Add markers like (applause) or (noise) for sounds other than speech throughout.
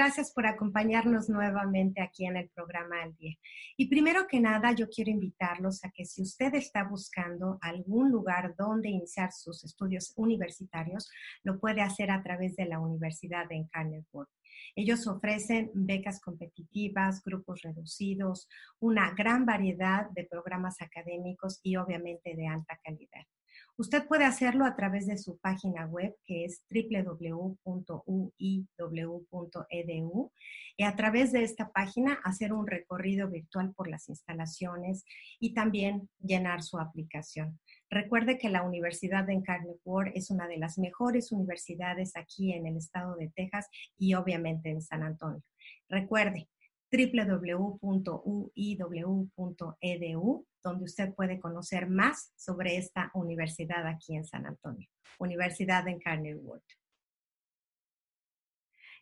Gracias por acompañarnos nuevamente aquí en el programa Al Día. Y primero que nada, yo quiero invitarlos a que si usted está buscando algún lugar donde iniciar sus estudios universitarios, lo puede hacer a través de la Universidad de Incarnate Ellos ofrecen becas competitivas, grupos reducidos, una gran variedad de programas académicos y obviamente de alta calidad. Usted puede hacerlo a través de su página web, que es www.uiw.edu, y a través de esta página hacer un recorrido virtual por las instalaciones y también llenar su aplicación. Recuerde que la Universidad de Incarnate Word es una de las mejores universidades aquí en el estado de Texas y obviamente en San Antonio. Recuerde, www.uiw.edu, donde usted puede conocer más sobre esta universidad aquí en San Antonio, Universidad de Carnegie Wood.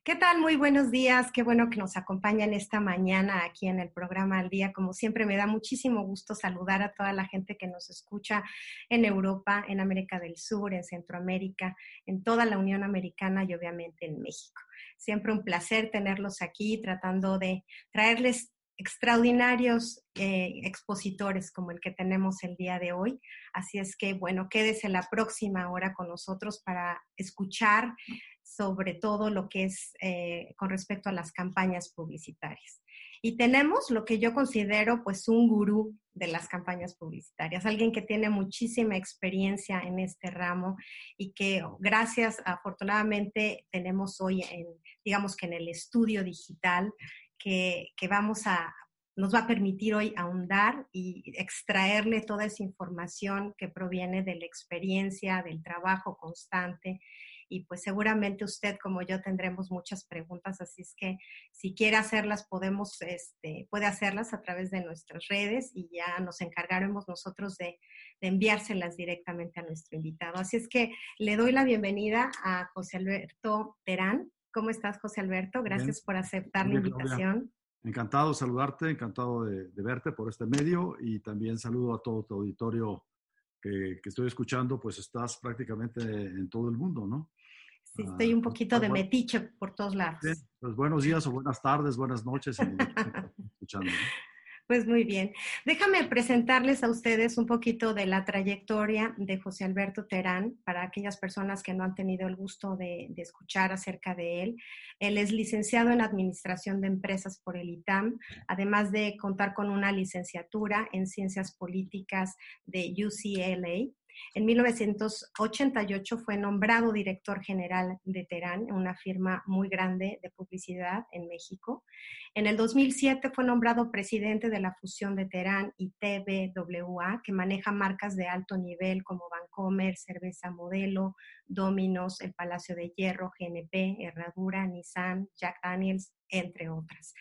¿Qué tal? Muy buenos días. Qué bueno que nos acompañan esta mañana aquí en el programa Al Día. Como siempre, me da muchísimo gusto saludar a toda la gente que nos escucha en Europa, en América del Sur, en Centroamérica, en toda la Unión Americana y obviamente en México. Siempre un placer tenerlos aquí tratando de traerles extraordinarios eh, expositores como el que tenemos el día de hoy. Así es que, bueno, quédese la próxima hora con nosotros para escuchar sobre todo lo que es eh, con respecto a las campañas publicitarias. Y tenemos lo que yo considero pues un gurú de las campañas publicitarias, alguien que tiene muchísima experiencia en este ramo y que gracias, afortunadamente, tenemos hoy, en, digamos que en el estudio digital, que, vamos a, nos va a permitir hoy ahondar y extraerle toda esa información que proviene de la experiencia, del trabajo constante y pues seguramente usted como yo tendremos muchas preguntas, así es que si quiere hacerlas podemos, este, puede hacerlas a través de nuestras redes y ya nos encargaremos nosotros de, enviárselas directamente a nuestro invitado. Así es que le doy la bienvenida a José Alberto Terán. ¿Cómo estás, José Alberto? Gracias por aceptar la invitación. Encantado de saludarte, encantado de, verte por este medio y también saludo a todo tu auditorio que, que, estoy escuchando, pues estás prácticamente en todo el mundo, ¿no? Sí, ah, estoy un pues, poquito de metiche por todos lados. pues buenos días o buenas tardes, buenas noches. (laughs) Pues muy bien. Déjame presentarles a ustedes un poquito de la trayectoria de José Alberto Terán para aquellas personas que no han tenido el gusto de, escuchar acerca de él. Él es licenciado en Administración de Empresas por el ITAM, además de contar con una licenciatura en Ciencias Políticas de UCLA en 1988 fue nombrado director general de Terán, una firma muy grande de publicidad en México. En el 2007 fue nombrado presidente de la fusión de Terán y TBWA, que maneja marcas de alto nivel como Vancomer, Cerveza Modelo, Dominos, El Palacio de Hierro, GNP, Herradura, Nissan, Jack Daniels, entre otras.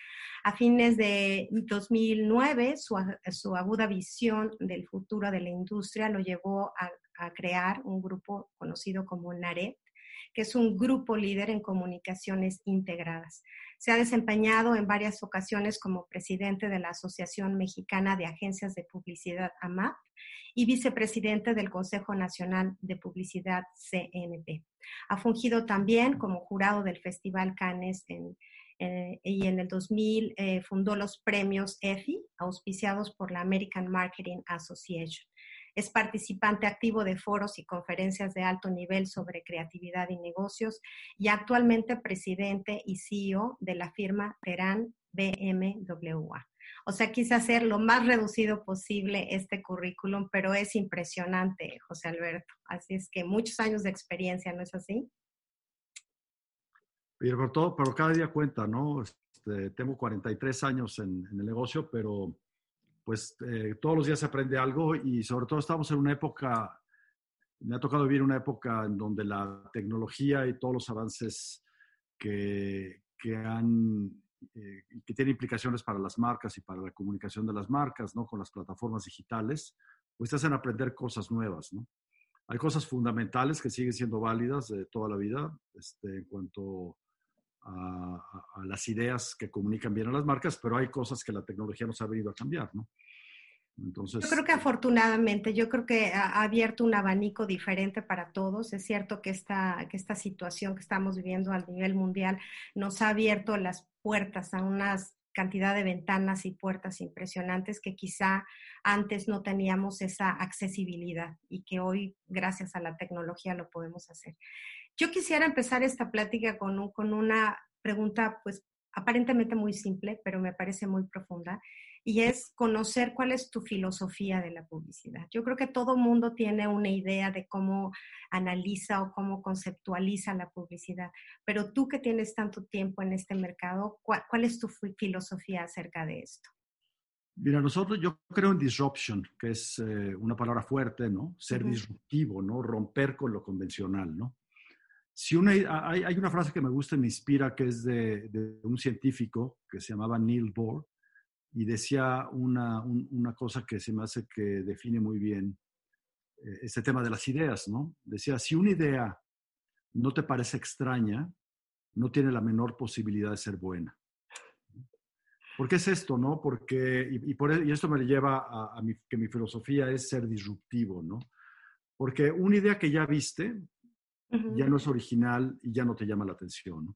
A fines de 2009, su, aguda visión del futuro de la industria lo llevó a, crear un grupo conocido como NARET, que es un grupo líder en comunicaciones integradas. Se ha desempeñado en varias ocasiones como presidente de la Asociación Mexicana de Agencias de Publicidad AMAP y vicepresidente del Consejo Nacional de Publicidad CNP. Ha fungido también como jurado del Festival Cannes eh, y en el 2000 eh, fundó los premios EFI, auspiciados por la American Marketing Association. Es participante activo de foros y conferencias de alto nivel sobre creatividad y negocios y actualmente presidente y CEO de la firma Terán BMWA. O sea, quise hacer lo más reducido posible este currículum, pero es impresionante, José Alberto. Así es que muchos años de experiencia, ¿no es así? Pero, todo, pero cada día cuenta, ¿no? Este, tengo 43 años en, el negocio, pero pues eh, todos los días se aprende algo y sobre todo estamos en una época, me ha tocado vivir una época en donde la tecnología y todos los avances que, que han eh, que implicaciones para las marcas y para la comunicación de las marcas, ¿no? Con las plataformas digitales, pues te hacen aprender cosas nuevas, ¿no? Hay cosas fundamentales que siguen siendo válidas de toda la vida este, en cuanto a, las ideas que comunican bien a las marcas, pero hay cosas que la tecnología nos ha venido a cambiar, ¿no? Entonces, yo creo que afortunadamente, yo creo que ha abierto un abanico diferente para todos. Es cierto que esta, que esta situación que estamos viviendo a nivel mundial nos ha abierto las puertas a una cantidad de ventanas y puertas impresionantes que quizá antes no teníamos esa accesibilidad y que hoy, gracias a la tecnología, lo podemos hacer. Yo quisiera empezar esta plática con, con una pregunta, pues aparentemente muy simple, pero me parece muy profunda y es conocer cuál es tu filosofía de la publicidad. Yo creo que todo mundo tiene una idea de cómo analiza o cómo conceptualiza la publicidad, pero tú que tienes tanto tiempo en este mercado, ¿cuál, es tu filosofía acerca de esto? Mira, nosotros, yo creo en disruption, que es eh, una palabra fuerte, ¿no? Ser disruptivo, ¿no? Romper con lo convencional, ¿no? Si una, hay, hay, una frase que me gusta y me inspira, que es de, un científico que se llamaba Neil Bohr, y decía una, una, cosa que se me hace que define muy bien eh, este tema de las ideas, ¿no? Decía, si una idea no te parece extraña, no tiene la menor posibilidad de ser buena. ¿Por qué es esto, no? Porque, y, por, e, y esto me lleva a, que mi filosofía es ser disruptivo, ¿no? Porque una idea que ya viste ya no es original y ya no te llama la atención.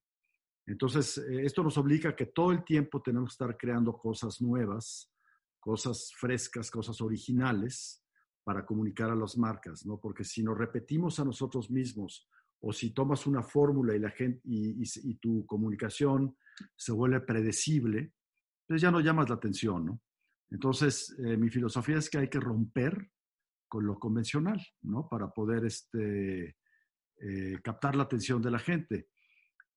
Entonces, eh, esto nos obliga a que todo el tiempo tenemos que estar creando cosas nuevas, cosas frescas, cosas originales para comunicar a las marcas, ¿no? Porque si nos repetimos a nosotros mismos o si tomas una fórmula y, la gente, y, tu comunicación se vuelve predecible, pues ya no llamas la atención, ¿no? Entonces, eh, mi filosofía es que hay que romper con lo convencional, ¿no? Para poder este, eh, captar la atención de la gente.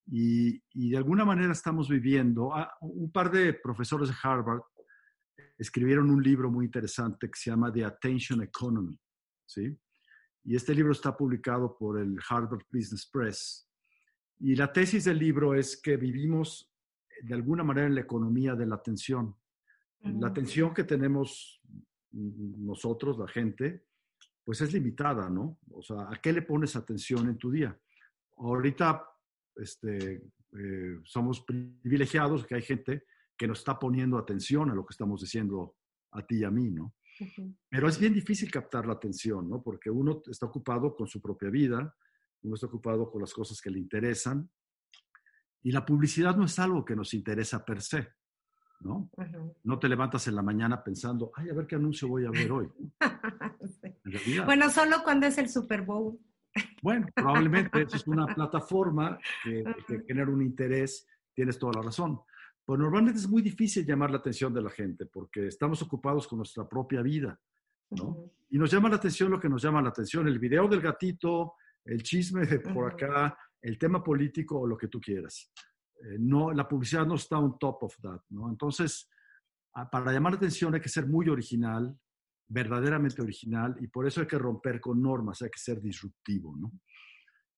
Y, de alguna manera estamos viviendo, ah, un par de profesores de Harvard escribieron un libro muy interesante que se llama The Attention Economy, ¿sí? Y este libro está publicado por el Harvard Business Press. Y la tesis del libro es que vivimos de alguna manera en la economía de la atención. La atención que tenemos nosotros, la gente, pues es limitada, ¿no? O sea, ¿a qué le pones atención en tu día? Ahorita este, eh, somos privilegiados, que hay gente que nos está poniendo atención a lo que estamos diciendo a ti y a mí, ¿no? Pero es bien difícil captar la atención, ¿no? Porque uno está ocupado con su propia vida, uno está ocupado con las cosas que le interesan, y la publicidad no es algo que nos interesa per se, ¿no? No te levantas en la mañana pensando, ay, a ver qué anuncio voy a ver hoy. (laughs) bueno, solo cuando es el Super Bowl. Bueno, probablemente eso es una (laughs) plataforma que, genera un interés, tienes toda la razón. Pero normalmente es muy difícil llamar la atención de la gente porque estamos ocupados con nuestra propia vida, ¿no? Y nos llama la atención lo que nos llama la atención, el video del gatito, el chisme de por acá, el tema político o lo que tú quieras. Eh, no, la publicidad no está on top of that, ¿no? Entonces, para llamar la atención hay que ser muy original, verdaderamente original y por eso hay que romper con normas, hay que ser disruptivo, ¿no?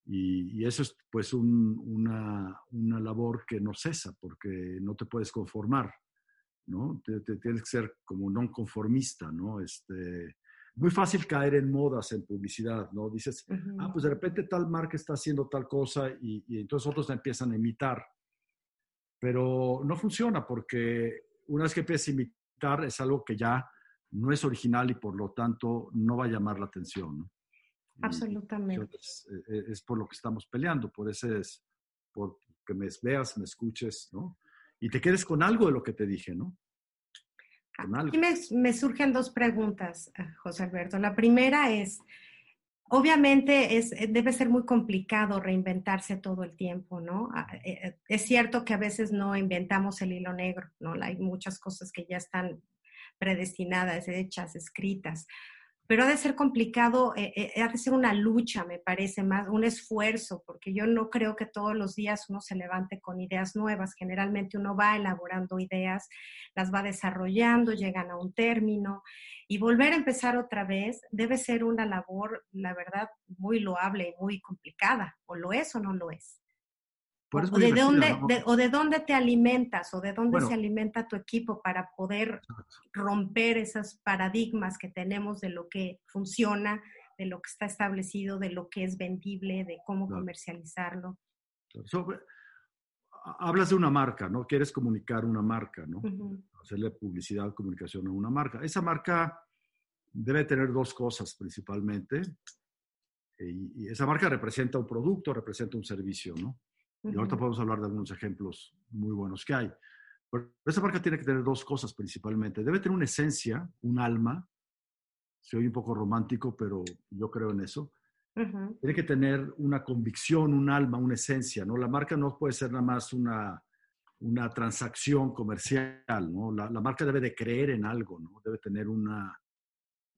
Y, eso es pues una, una, labor que no cesa porque no te puedes conformar, ¿no? Te, tienes que ser como non conformista, ¿no? Este, muy fácil caer en modas en publicidad, ¿no? Dices, ah, pues de repente tal marca está haciendo tal cosa y, y entonces otros la empiezan a imitar. Pero no funciona porque una vez que empiezas a imitar es algo que ya no es original y por lo tanto no va a llamar la atención. Absolutamente. Eh, es, por lo que estamos peleando, por ese es, por que me veas, me escuches, ¿no? Y te quedes con algo de lo que te dije, ¿no? Aquí me, me, surgen dos preguntas, eh, José Alberto. La primera es, obviamente es, eh, debe ser muy complicado reinventarse todo el tiempo, ¿no? Ah, eh, es cierto que a veces no inventamos el hilo negro, ¿no? Hay muchas cosas que ya están predestinadas, hechas, escritas pero ha de ser complicado, eh, eh, ha de ser una lucha, me parece, más un esfuerzo, porque yo no creo que todos los días uno se levante con ideas nuevas. Generalmente uno va elaborando ideas, las va desarrollando, llegan a un término y volver a empezar otra vez debe ser una labor, la verdad, muy loable y muy complicada. O lo es o no lo es o, de dónde, o de dónde te alimentas o de dónde se alimenta tu equipo para poder romper esos paradigmas que tenemos de lo que funciona, de lo que está establecido, de lo que es vendible, de cómo comercializarlo. hablas de una marca, ¿no? Quieres comunicar una marca, ¿no? Hacerle publicidad, comunicación a una marca. Esa marca debe tener dos cosas principalmente. y esa marca representa un producto, representa un servicio, ¿no? Y ahorita podemos hablar de algunos ejemplos muy buenos que hay. Pero esa marca tiene que tener dos cosas principalmente. Debe tener una esencia, un alma. Se oye un poco romántico, pero yo creo en eso. Tiene que tener una convicción, un alma, una esencia, ¿no? La marca no puede ser nada más una, una transacción comercial, ¿no? La, la, marca debe de creer en algo, ¿no? Debe tener una,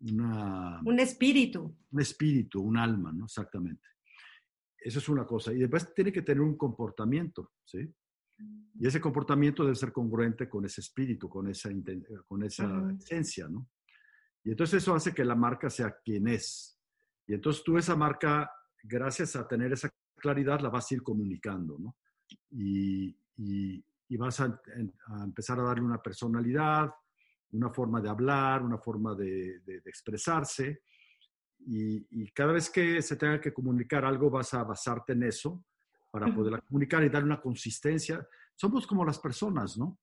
una... Un espíritu. Un espíritu, un alma, ¿no? Exactamente. Eso es una cosa. Y después tiene que tener un comportamiento, ¿sí? Y ese comportamiento debe ser congruente con ese espíritu, con esa, con esa esencia, ¿no? Y entonces eso hace que la marca sea quien es. Y entonces tú esa marca, gracias a tener esa claridad, la vas a ir comunicando, ¿no? Y, y, vas a, a, empezar a darle una personalidad, una forma de hablar, una forma de, de, de expresarse y, cada vez que se tenga que comunicar algo vas a basarte en eso para poderla comunicar y dar una consistencia. Somos como las personas, ¿no?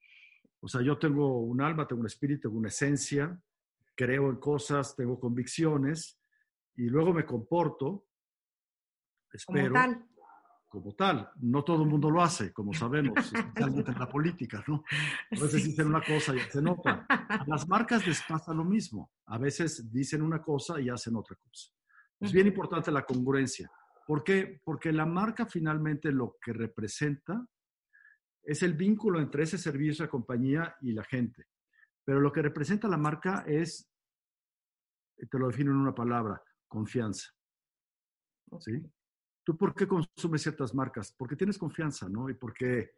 O sea, yo tengo un alma, tengo un espíritu, tengo una esencia, creo en cosas, tengo convicciones y luego me comporto, espero, como tal. No todo el mundo lo hace, como sabemos, (laughs) especialmente en la política, ¿no? A veces dicen una cosa y hacen otra. A las marcas les pasa lo mismo. A veces dicen una cosa y hacen otra cosa. Es bien importante la congruencia. ¿Por qué? Porque la marca finalmente lo que representa es el vínculo entre ese servicio, esa compañía y la gente. Pero lo que representa la marca es, te lo defino en una palabra, confianza. ¿Sí? ¿Tú por qué consumes ciertas marcas? Porque tienes confianza, ¿no? Y porque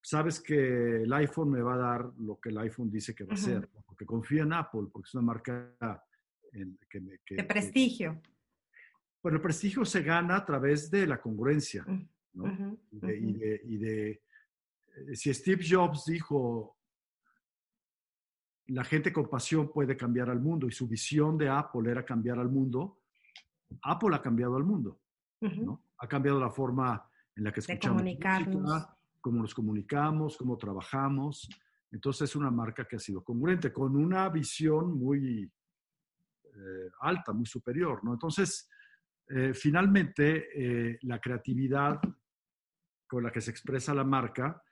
sabes que el iPhone me va a dar lo que el iPhone dice que va a ser. Porque confío en Apple, porque es una marca que, me, de prestigio. Bueno, el prestigio se gana a través de la congruencia, mm, ¿no? y, de, eh, si Steve Jobs dijo, la gente con pasión puede cambiar al mundo y su visión de Apple era cambiar al mundo, Apple ha cambiado al mundo. ¿no? Ha cambiado la forma en la que escuchamos música, cómo nos comunicamos, cómo trabajamos. Entonces es una marca que ha sido congruente, con una visión muy eh, alta, muy superior. ¿no? Entonces, eh, finalmente, eh, la creatividad con la que se expresa la marca,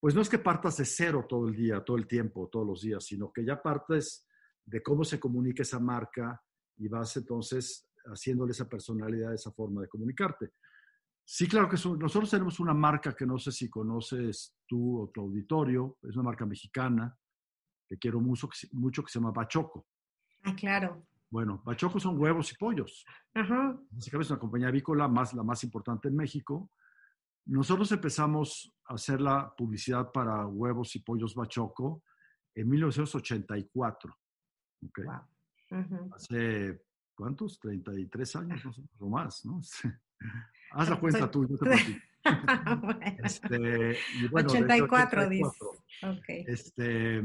pues no es que partas de cero todo el día, todo el tiempo, todos los días, sino que ya partes de cómo se comunica esa marca y vas entonces haciéndole esa personalidad, esa forma de comunicarte. Sí, claro que nosotros tenemos una marca que no sé si conoces tú o tu auditorio, es una marca mexicana que quiero mucho, mucho que se llama Bachoco. Ah, claro. Bueno, Bachoco son huevos y pollos. Ajá. Es una compañía avícola más, la más importante en México. Nosotros empezamos a hacer la publicidad para huevos y pollos Bachoco en 1984. Okay. Wow. Hace ¿cuántos? 33 años o más, ¿no? (laughs) Haz la cuenta tú, yo te (laughs) este, bueno. 84, dice. Okay. Este,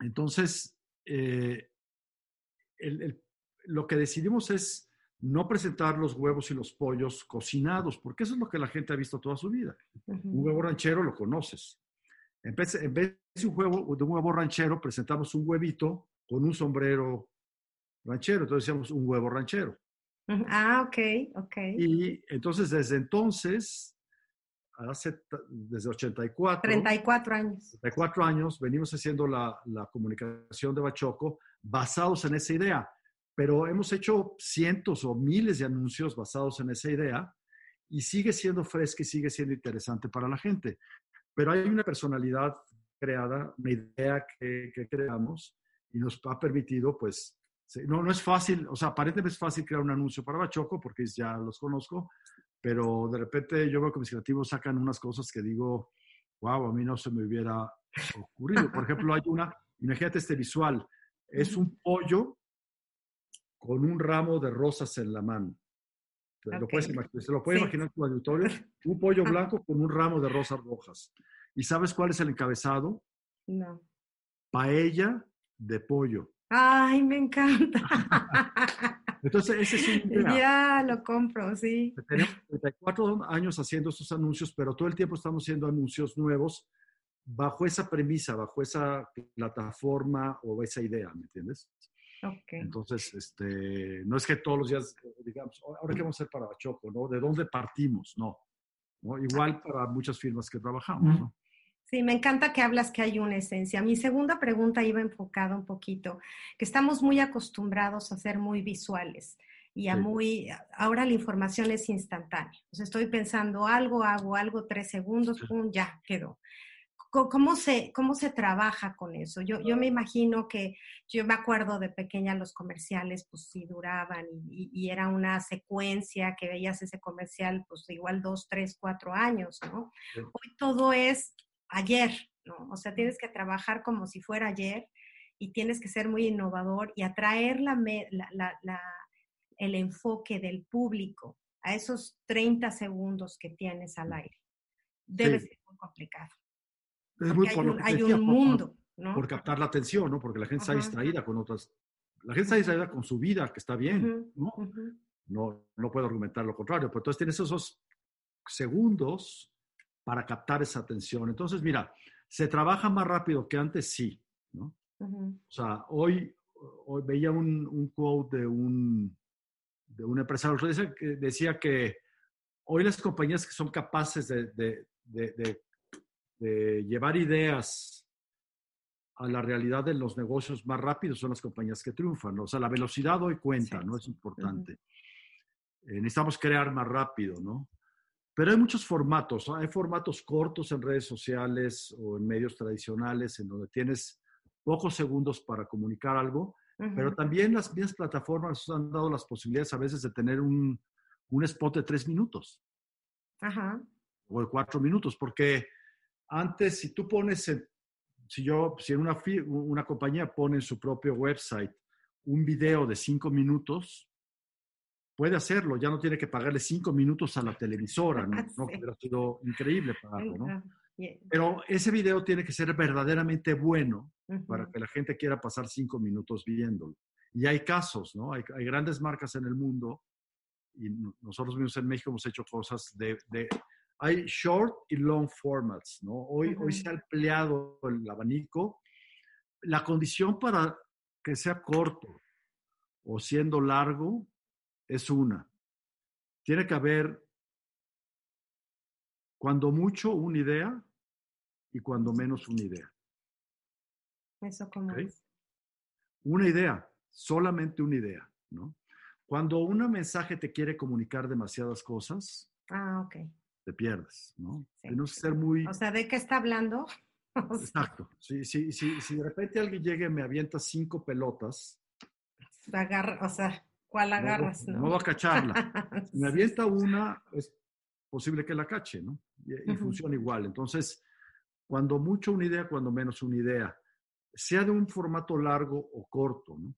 entonces, eh, lo que decidimos es no presentar los huevos y los pollos cocinados, porque eso es lo que la gente ha visto toda su vida. Un huevo ranchero lo conoces. En vez, en vez de, un huevo, de un huevo ranchero, presentamos un huevito con un sombrero ranchero, entonces decíamos un huevo ranchero. Ah, ok, ok. Y entonces desde entonces hace, desde 84. 34 años. 34 años venimos haciendo la, la comunicación de Bachoco basados en esa idea, pero hemos hecho cientos o miles de anuncios basados en esa idea y sigue siendo fresca y sigue siendo interesante para la gente. Pero hay una personalidad creada, una idea que, que creamos y nos ha permitido, pues, no, no es fácil, o sea, aparentemente es fácil crear un anuncio para Bachoco porque ya los conozco, pero de repente yo veo que mis creativos sacan unas cosas que digo, wow, a mí no se me hubiera ocurrido. Por ejemplo, hay una, imagínate este visual, es un pollo con un ramo de rosas en la mano. Lo puedes imaginar, se lo puede imaginar tu auditorio, un pollo blanco con un ramo de rosas rojas. ¿Y sabes cuál es el encabezado? No. Paella de pollo. Ay, me encanta. (laughs) Entonces, ese es un... (laughs) Ya lo compro, sí. Tenemos 34 años haciendo estos anuncios, pero todo el tiempo estamos haciendo anuncios nuevos bajo esa premisa, bajo esa plataforma o esa idea, ¿me entiendes? Okay. Entonces, este, no es que todos los días, digamos, ahora qué vamos a hacer para Bachoco, ¿no? ¿De dónde partimos? No. ¿no? Igual para muchas firmas que trabajamos, ¿no? Sí, me encanta que hablas que hay una esencia. Mi segunda pregunta iba enfocada un poquito, que estamos muy acostumbrados a ser muy visuales y a Sí. muy, ahora la información es instantánea. Sea, estoy pensando algo, hago algo, tres segundos, pum, ya quedó. ¿Cómo se, cómo se trabaja con eso? Yo, yo me imagino que, yo me acuerdo de pequeña los comerciales, pues sí duraban y, y- y era una secuencia que veías ese comercial, pues igual dos, tres, cuatro años, ¿no? Sí. Hoy todo es ayer, ¿no? O sea, tienes que trabajar como si fuera ayer y tienes que ser muy innovador y atraer la, la- la- el enfoque del público a esos 30 segundos que tienes al aire. Debe Sí. ser muy complicado. Es muy hay por un, hay decía, un por- mundo, ¿no? Por captar la atención, ¿no? Porque la gente está Ajá. distraída con otras... La gente está distraída con su vida, que está bien, Ujú, ¿no? ujú. No, no puedo argumentar lo contrario, pero entonces tienes esos segundos para captar esa atención. Entonces, mira, ¿se trabaja más rápido que antes? Sí. O sea, hoy, hoy veía un, un quote de un, de un empresario que decía que, hoy las compañías que son capaces de, de- de- llevar ideas a la realidad de los negocios más rápido son las compañías que triunfan. ¿no? O sea, la velocidad hoy cuenta, Sí, ¿no? Es importante. Eh, necesitamos crear más rápido, ¿no? Pero hay muchos formatos. ¿no? Hay formatos cortos en redes sociales o en medios tradicionales en donde tienes pocos segundos para comunicar algo, pero Ujú. también las mismas plataformas nos han dado las posibilidades a veces de tener un, un spot de tres minutos Ajá. o de cuatro minutos, porque antes si tú pones, en- si yo, si en una, una compañía pone en su propio website un video de cinco minutos, puede hacerlo, ya no tiene que pagarle cinco minutos a la televisora, ¿no? (laughs) No Sí. hubiera sido increíble pagarlo, ¿no? Pero ese video tiene que ser verdaderamente bueno para Ujú. que la gente quiera pasar cinco minutos viéndolo. Y hay casos, ¿no? Hay, hay grandes marcas en el mundo y no- nosotros mismos en México hemos hecho cosas de, de- hay short y long formats, ¿no? Hoy, hoy Ujú. se ha ampliado el abanico. La condición para que sea corto o siendo largo es una. Tiene que haber, cuando mucho, una idea y cuando menos, una idea. Eso como Ok. es. Una idea, solamente una idea, ¿no? Cuando un mensaje te quiere comunicar demasiadas cosas, Ah, ok. te pierdes, ¿no? Sí. Tenemos que ser muy... O sea, ¿de qué está hablando? (laughs) Exacto. Si, si, si, si de repente alguien llega y me avienta cinco pelotas, agarra, o sea, ¿cuál agarras? no, No, no va a cacharla. Si (laughs) me avienta una, es posible que la cache, ¿no? Y, y funciona igual. Entonces, cuando mucho una idea, cuando menos una idea, sea de un formato largo o corto, ¿no?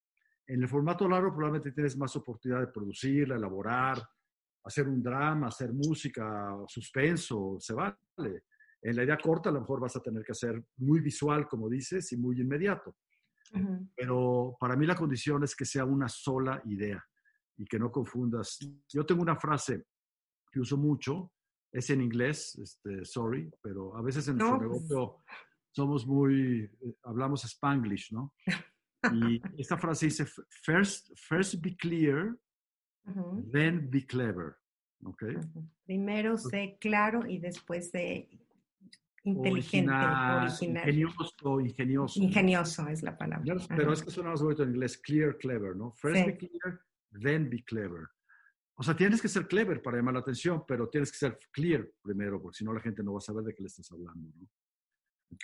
En el formato largo probablemente tienes más oportunidad de producirla, elaborar, hacer un drama, hacer música, suspenso, se vale. En la idea corta a lo mejor vas a tener que hacer muy visual, como dices, y muy inmediato. Ujú. Pero para mí la condición es que sea una sola idea y que no confundas. Yo tengo una frase que uso mucho, es en inglés, este, sorry, pero a veces en No, nuestro negocio somos muy, eh, hablamos spanglish, ¿no? Y esta frase dice, first, first be clear, Ujú. then be clever. ¿ok? Primero sé claro y después sé inteligente, original. Ingenioso, ingenioso. Ingenioso es la palabra. Pero es que suena más bonito en inglés, clear, clever, ¿no? First be clear, then be clever. O sea, tienes que ser clever para llamar la atención, pero tienes que ser clear primero, porque si no la gente no va a saber de qué le estás hablando, ¿no?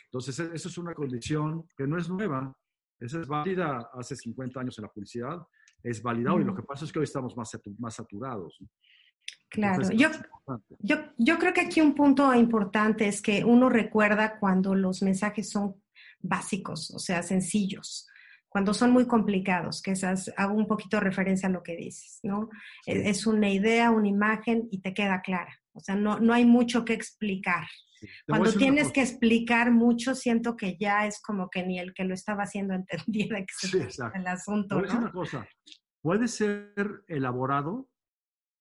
Entonces, e, eso es una condición que no es nueva, esa es válida hace 50 años en la publicidad, es válida hoy. Lo que pasa es que hoy estamos más, más saturados. Claro, yo, yo, yo creo que aquí un punto importante es que uno recuerda cuando los mensajes son básicos, o sea, sencillos cuando son muy complicados, que esas, hago un poquito referencia a lo que dices, ¿no? Es una idea, una imagen y te queda clara. O sea, no, no hay mucho que explicar. Cuando tienes que explicar mucho, siento que ya es como que ni el que lo estaba haciendo se sí, el asunto. ¿no? una cosa, puede ser elaborado,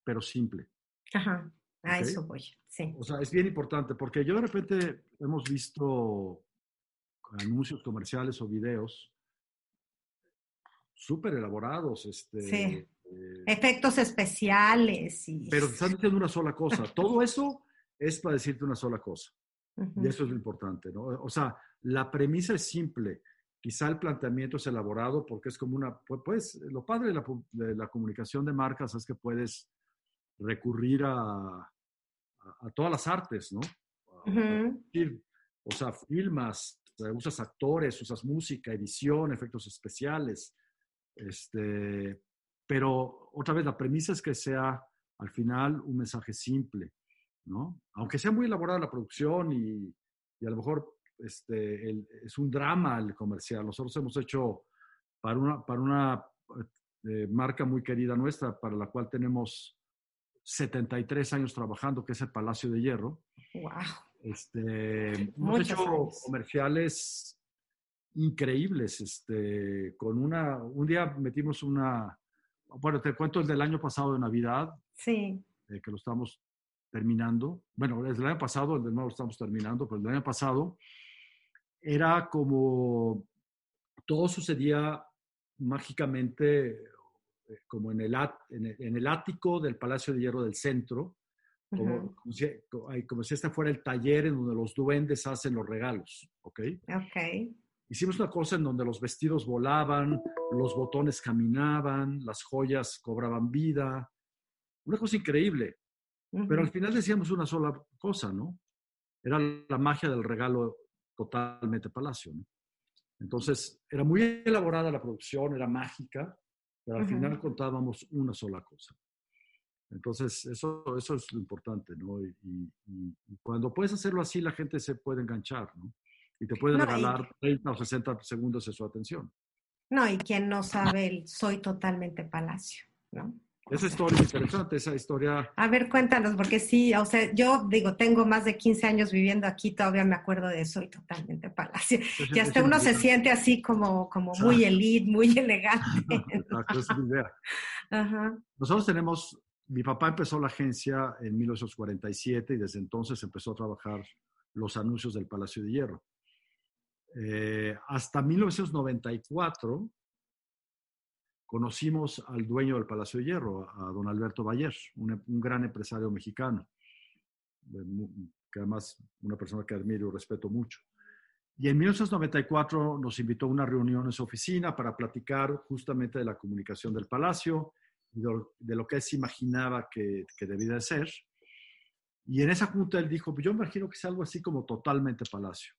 pero simple. Ajá, a eso voy, sí. O sea, es bien importante porque yo de repente hemos visto anuncios comerciales o videos súper elaborados. Este, sí. Eh, Efectos especiales. Y... Pero te están (laughs) diciendo una sola cosa. Todo eso es para decirte una sola cosa. Y eso es lo importante, ¿no? O sea, la premisa es simple. Quizá el planteamiento es elaborado porque es como una, pues, lo padre de la, comunicación de marcas es que puedes recurrir a, a, todas las artes, ¿no? o sea, filmas, usas actores, usas música, edición, efectos especiales, este, pero otra vez, la premisa es que sea al final un mensaje simple, ¿no? Aunque sea muy elaborada la producción y, y a lo mejor este, es un drama el comercial. Nosotros hemos hecho para una, para una eh, marca muy querida nuestra, para la cual tenemos 73 años trabajando, que es el Palacio de Hierro. ¡Wow! Este, hemos hecho comerciales increíbles. Este, con una, un día metimos una, bueno, te cuento el del año pasado de Navidad. Sí. Eh, que lo estamos terminando. Bueno, el año pasado, el de nuevo lo estamos terminando, pero el del año pasado era como todo sucedía mágicamente como en el, en el, ático del Palacio de Hierro del centro, como, como, si, como, si, este fuera el taller en donde los duendes hacen los regalos, ¿ok? Ok. Hicimos una cosa en donde los vestidos volaban, los botones caminaban, las joyas cobraban vida. Una cosa increíble. Pero al final decíamos una sola cosa, ¿no? Era la magia del regalo totalmente palacio, ¿no? Entonces, era muy elaborada la producción, era mágica, pero al final contábamos una sola cosa. Entonces, eso, eso es lo importante, ¿no? y, cuando puedes hacerlo así, la gente se puede enganchar, ¿no? y te puede regalar 30 o 60 segundos de su atención. No, y quien no sabe el soy totalmente palacio, ¿no? Esa historia es interesante, esa historia. A ver, cuéntanos, porque sí, o sea, yo digo, tengo más de 15 años viviendo aquí, todavía me acuerdo de Soy Totalmente Palacio. y hasta uno se siente así como, como muy elite, muy elegante. Exacto, es mi idea. Ajá. Nosotros tenemos, mi papá empezó la agencia en 1947 y desde entonces empezó a trabajar los anuncios del Palacio de Hierro. Eh, hasta 1994 conocimos al dueño del Palacio de Hierro, a don Alberto Bayer, un, gran empresario mexicano, que además una persona que admiro y respeto mucho. Y en 1994 nos invitó a una reunión en su oficina para platicar justamente de la comunicación del palacio y de lo, que él se imaginaba que, que debía de ser. Y en esa junta él dijo, yo imagino que es algo así como totalmente palacio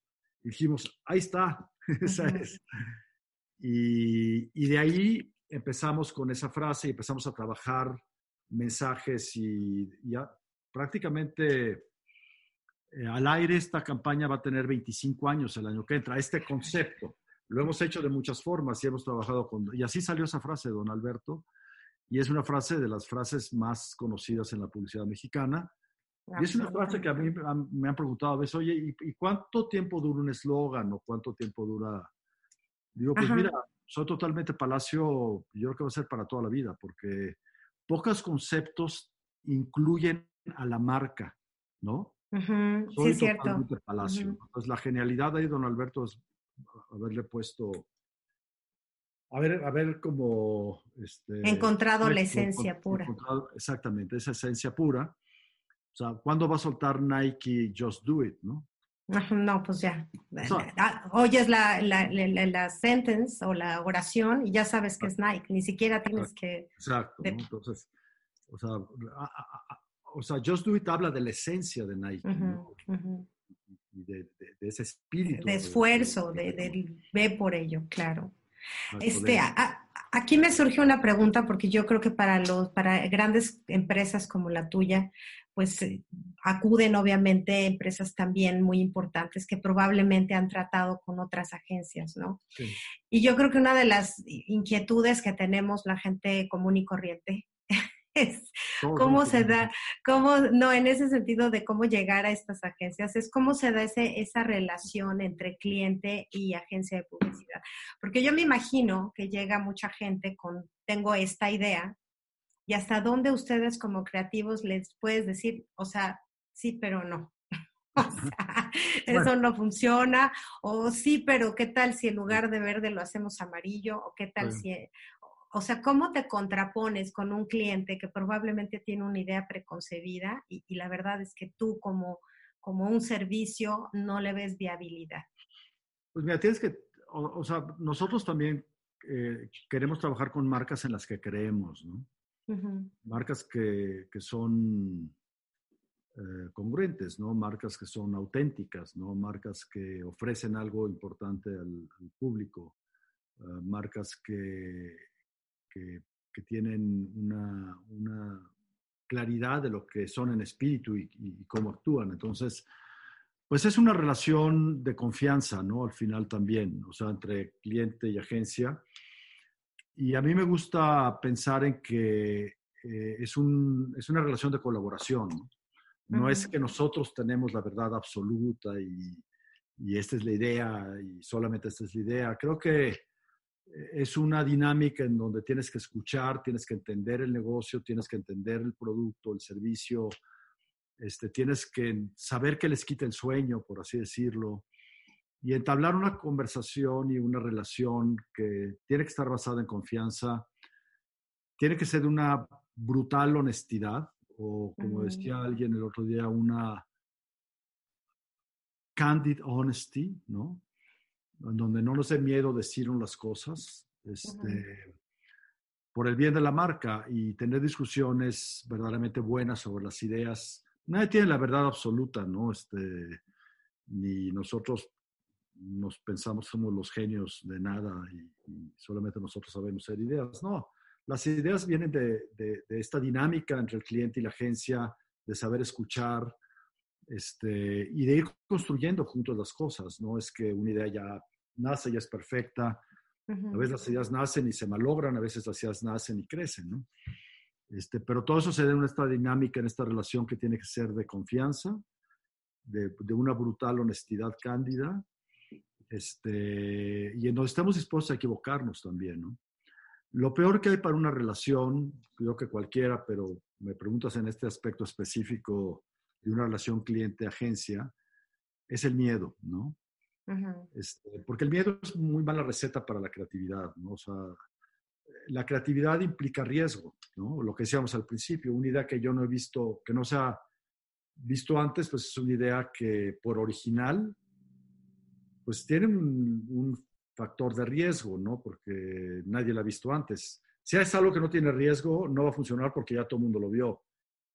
dijimos, ahí está, (laughs) Y, de ahí empezamos con esa frase y empezamos a trabajar mensajes y ya prácticamente eh, al aire esta campaña va a tener 25 años el año que entra. Este concepto lo hemos hecho de muchas formas y hemos trabajado con... Y así salió esa frase, don Alberto, y es una frase de las frases más conocidas en la publicidad mexicana y es una frase que a mí me han preguntado a veces, oye, ¿y, cuánto tiempo dura un eslogan o cuánto tiempo dura? Digo, pues mira, soy totalmente palacio, yo creo que va a ser para toda la vida, porque pocos conceptos incluyen a la marca, ¿no? sí, es cierto. palacio. La genialidad ahí, don Alberto, es haberle puesto haber, haber como... Este, encontrado la esencia pura. Exactamente, esa esencia pura. O sea, ¿cuándo va a soltar Nike Just Do It, no? No, pues ya. Ah, oyes la, la, la, sentence o la oración y ya sabes que es Nike, ni siquiera tienes que... Exacto, ¿no? entonces, o sea, o sea, Just Do It habla de la esencia de Nike, y de, ese espíritu. De esfuerzo, de, de, ve por ello, claro. Este, aquí me surge una pregunta porque yo creo que para los para grandes empresas como la tuya, pues eh, acuden obviamente empresas también muy importantes que probablemente han tratado con otras agencias, ¿no? Y yo creo que una de las inquietudes que tenemos la gente común y corriente (laughs) es cómo se da, cómo, no, en ese sentido de cómo llegar a estas agencias, es cómo se da ese, esa relación entre cliente y agencia de publicidad. Porque yo me imagino que llega mucha gente con, tengo esta idea, y hasta dónde ustedes como creativos les puedes decir, o sea, sí, pero no. (laughs) o sea, eso no funciona, o sí, pero ¿qué tal si en lugar de verde lo hacemos amarillo? ¿O qué tal si, o sea, cómo te contrapones con un cliente que probablemente tiene una idea preconcebida y, la verdad es que tú como, como un servicio no le ves viabilidad? Pues mira, tienes que, o, sea, nosotros también eh, queremos trabajar con marcas en las que creemos, ¿no? Marcas que, son eh, congruentes, ¿no? Marcas que son auténticas, ¿no? Marcas que ofrecen algo importante al, público, eh, marcas que, que, tienen una, claridad de lo que son en espíritu y, y, cómo actúan. Entonces, pues es una relación de confianza, ¿no? Al final también, o sea, entre cliente y agencia. Y a mí me gusta pensar en que eh, es, un, es, una relación de colaboración. No, es que nosotros tenemos la verdad absoluta y, y, esta es la idea y solamente esta es la idea. Creo que eh, es una dinámica en donde tienes que escuchar, tienes que entender el negocio, tienes que entender el producto, el servicio, este, tienes que saber qué les quita el sueño, por así decirlo y entablar una conversación y una relación que tiene que estar basada en confianza, tiene que ser de una brutal honestidad, o como decía alguien el otro día, una candid honesty, ¿no? En donde no nos dé miedo decir las cosas, este, por el bien de la marca y tener discusiones verdaderamente buenas sobre las ideas. Nadie tiene la verdad absoluta, ¿no? Este, ni nosotros nos pensamos somos los genios de nada y, solamente nosotros sabemos hacer ideas. No, las ideas vienen de, de, esta dinámica entre el cliente y la agencia, de saber escuchar este, y de ir construyendo juntos las cosas. No es que una idea ya nace, ya es perfecta. A veces las ideas nacen y se malogran, a veces las ideas nacen y crecen. ¿no? Este, pero todo eso se da en esta dinámica, en esta relación que tiene que ser de confianza, de, de una brutal honestidad cándida este, y en donde estamos dispuestos a equivocarnos también, ¿no? Lo peor que hay para una relación, creo que cualquiera, pero me preguntas en este aspecto específico de una relación cliente-agencia, es el miedo, ¿no? este, porque el miedo es muy mala receta para la creatividad, ¿no? O sea, la creatividad implica riesgo, ¿no? Lo que decíamos al principio, una idea que yo no he visto, que no se ha visto antes, pues es una idea que por original pues tienen un, factor de riesgo, ¿no? Porque nadie la ha visto antes. Si es algo que no tiene riesgo, no va a funcionar porque ya todo el mundo lo vio.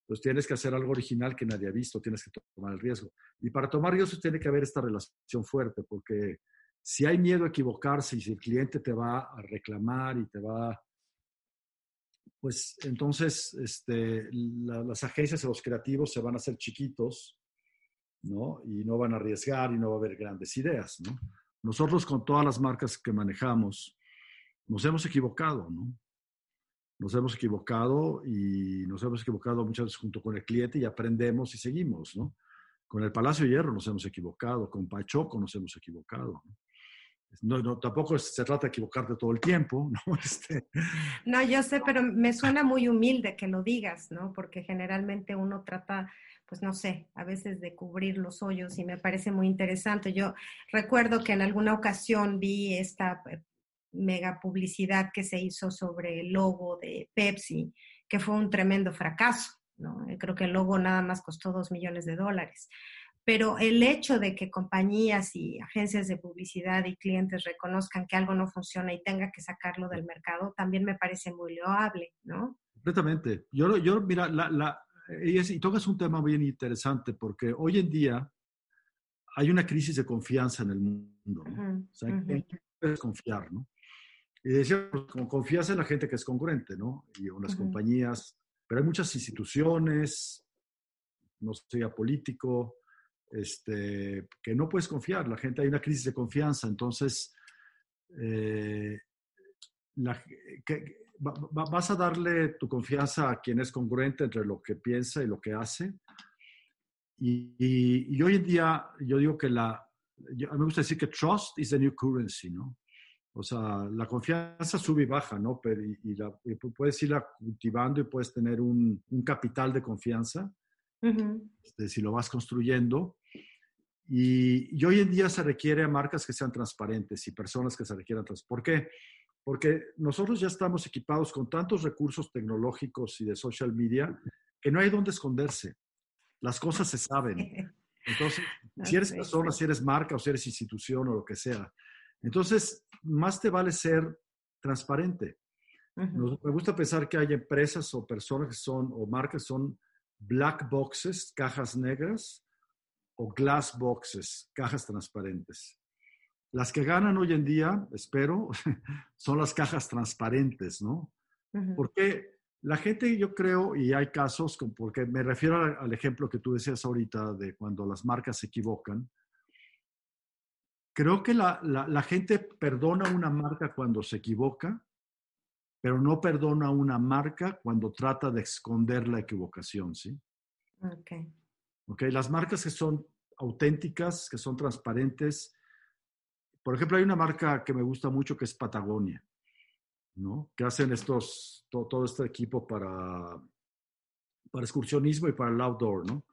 Entonces tienes que hacer algo original que nadie ha visto, tienes que tomar el riesgo. Y para tomar riesgo tiene que haber esta relación fuerte, porque si hay miedo a equivocarse y si el cliente te va a reclamar y te va, pues entonces este, las agencias o los creativos se van a hacer chiquitos ¿no? Y no van a arriesgar y no va a haber grandes ideas, ¿no? Nosotros con todas las marcas que manejamos nos hemos equivocado, ¿no? Nos hemos equivocado y nos hemos equivocado muchas veces junto con el cliente y aprendemos y seguimos, ¿no? Con el Palacio de Hierro nos hemos equivocado, con Pachoco nos hemos equivocado. ¿no? No, tampoco se trata de equivocarte todo el tiempo, (laughs) ¿no? Este... No, yo sé, pero me suena muy humilde que lo digas, ¿no? Porque generalmente uno trata pues no sé, a veces de cubrir los hoyos y me parece muy interesante. Yo recuerdo que en alguna ocasión vi esta, eh, mega publicidad que se hizo sobre el logo de Pepsi, que fue un tremendo fracaso. ¿no? Creo que el logo nada más costó dos millones de dólares. Pero el hecho de que compañías y agencias de publicidad y clientes reconozcan que algo no funciona y tenga que sacarlo del mercado, también me parece muy loable, ¿no? Completamente. Yo, yo mira, la, la, y, es, y tocas un tema bien interesante porque hoy en día hay una crisis de confianza en el mundo. ¿no? o sea, uh -huh. puedes confiar, ¿no? Y decía, pues, como confías en la gente que es congruente, ¿no? Y en las uh -huh. compañías, pero hay muchas instituciones, no sea político, este, que no puedes confiar. La gente, hay una crisis de confianza. Entonces, eh, la, que, va, va, vas a darle tu confianza a quien es congruente entre lo que piensa y lo que hace. Y, y, y hoy en día, yo digo que la, yo, a mí me gusta decir que trust is the new currency, ¿no? O sea, la confianza sube y baja, ¿no? Pero, y, y, la, puedes irla cultivando y puedes tener un, un capital de confianza. Uh -huh. este, si lo vas construyendo. Y, y, hoy en día se requiere a marcas que sean transparentes y personas que se requieran transparentes. ¿Por qué? Porque nosotros ya estamos equipados con tantos recursos tecnológicos y de social media que no hay dónde esconderse. Las cosas se saben. (laughs) Entonces, si eres persona, si eres marca o si eres institución o lo que sea. Entonces, más te vale ser transparente. Nos, me gusta pensar que hay empresas o personas que son, o marcas son black boxes, cajas negras, o glass boxes, cajas transparentes. Las que ganan hoy en día, espero, (laughs) son las cajas transparentes, ¿no? Uh -huh. Porque la gente, yo creo, y hay casos, porque me refiero al ejemplo que tú decías ahorita de cuando las marcas se equivocan, creo que la, la, la gente perdona una marca cuando se equivoca, pero no perdona una marca cuando trata de esconder la equivocación, ¿sí? Ok. Ok, las marcas que son auténticas, que son transparentes. Por ejemplo, hay una marca que me gusta mucho que es Patagonia, ¿no? Que hacen estos, todo, todo este equipo para, para excursionismo y para el outdoor, ¿no?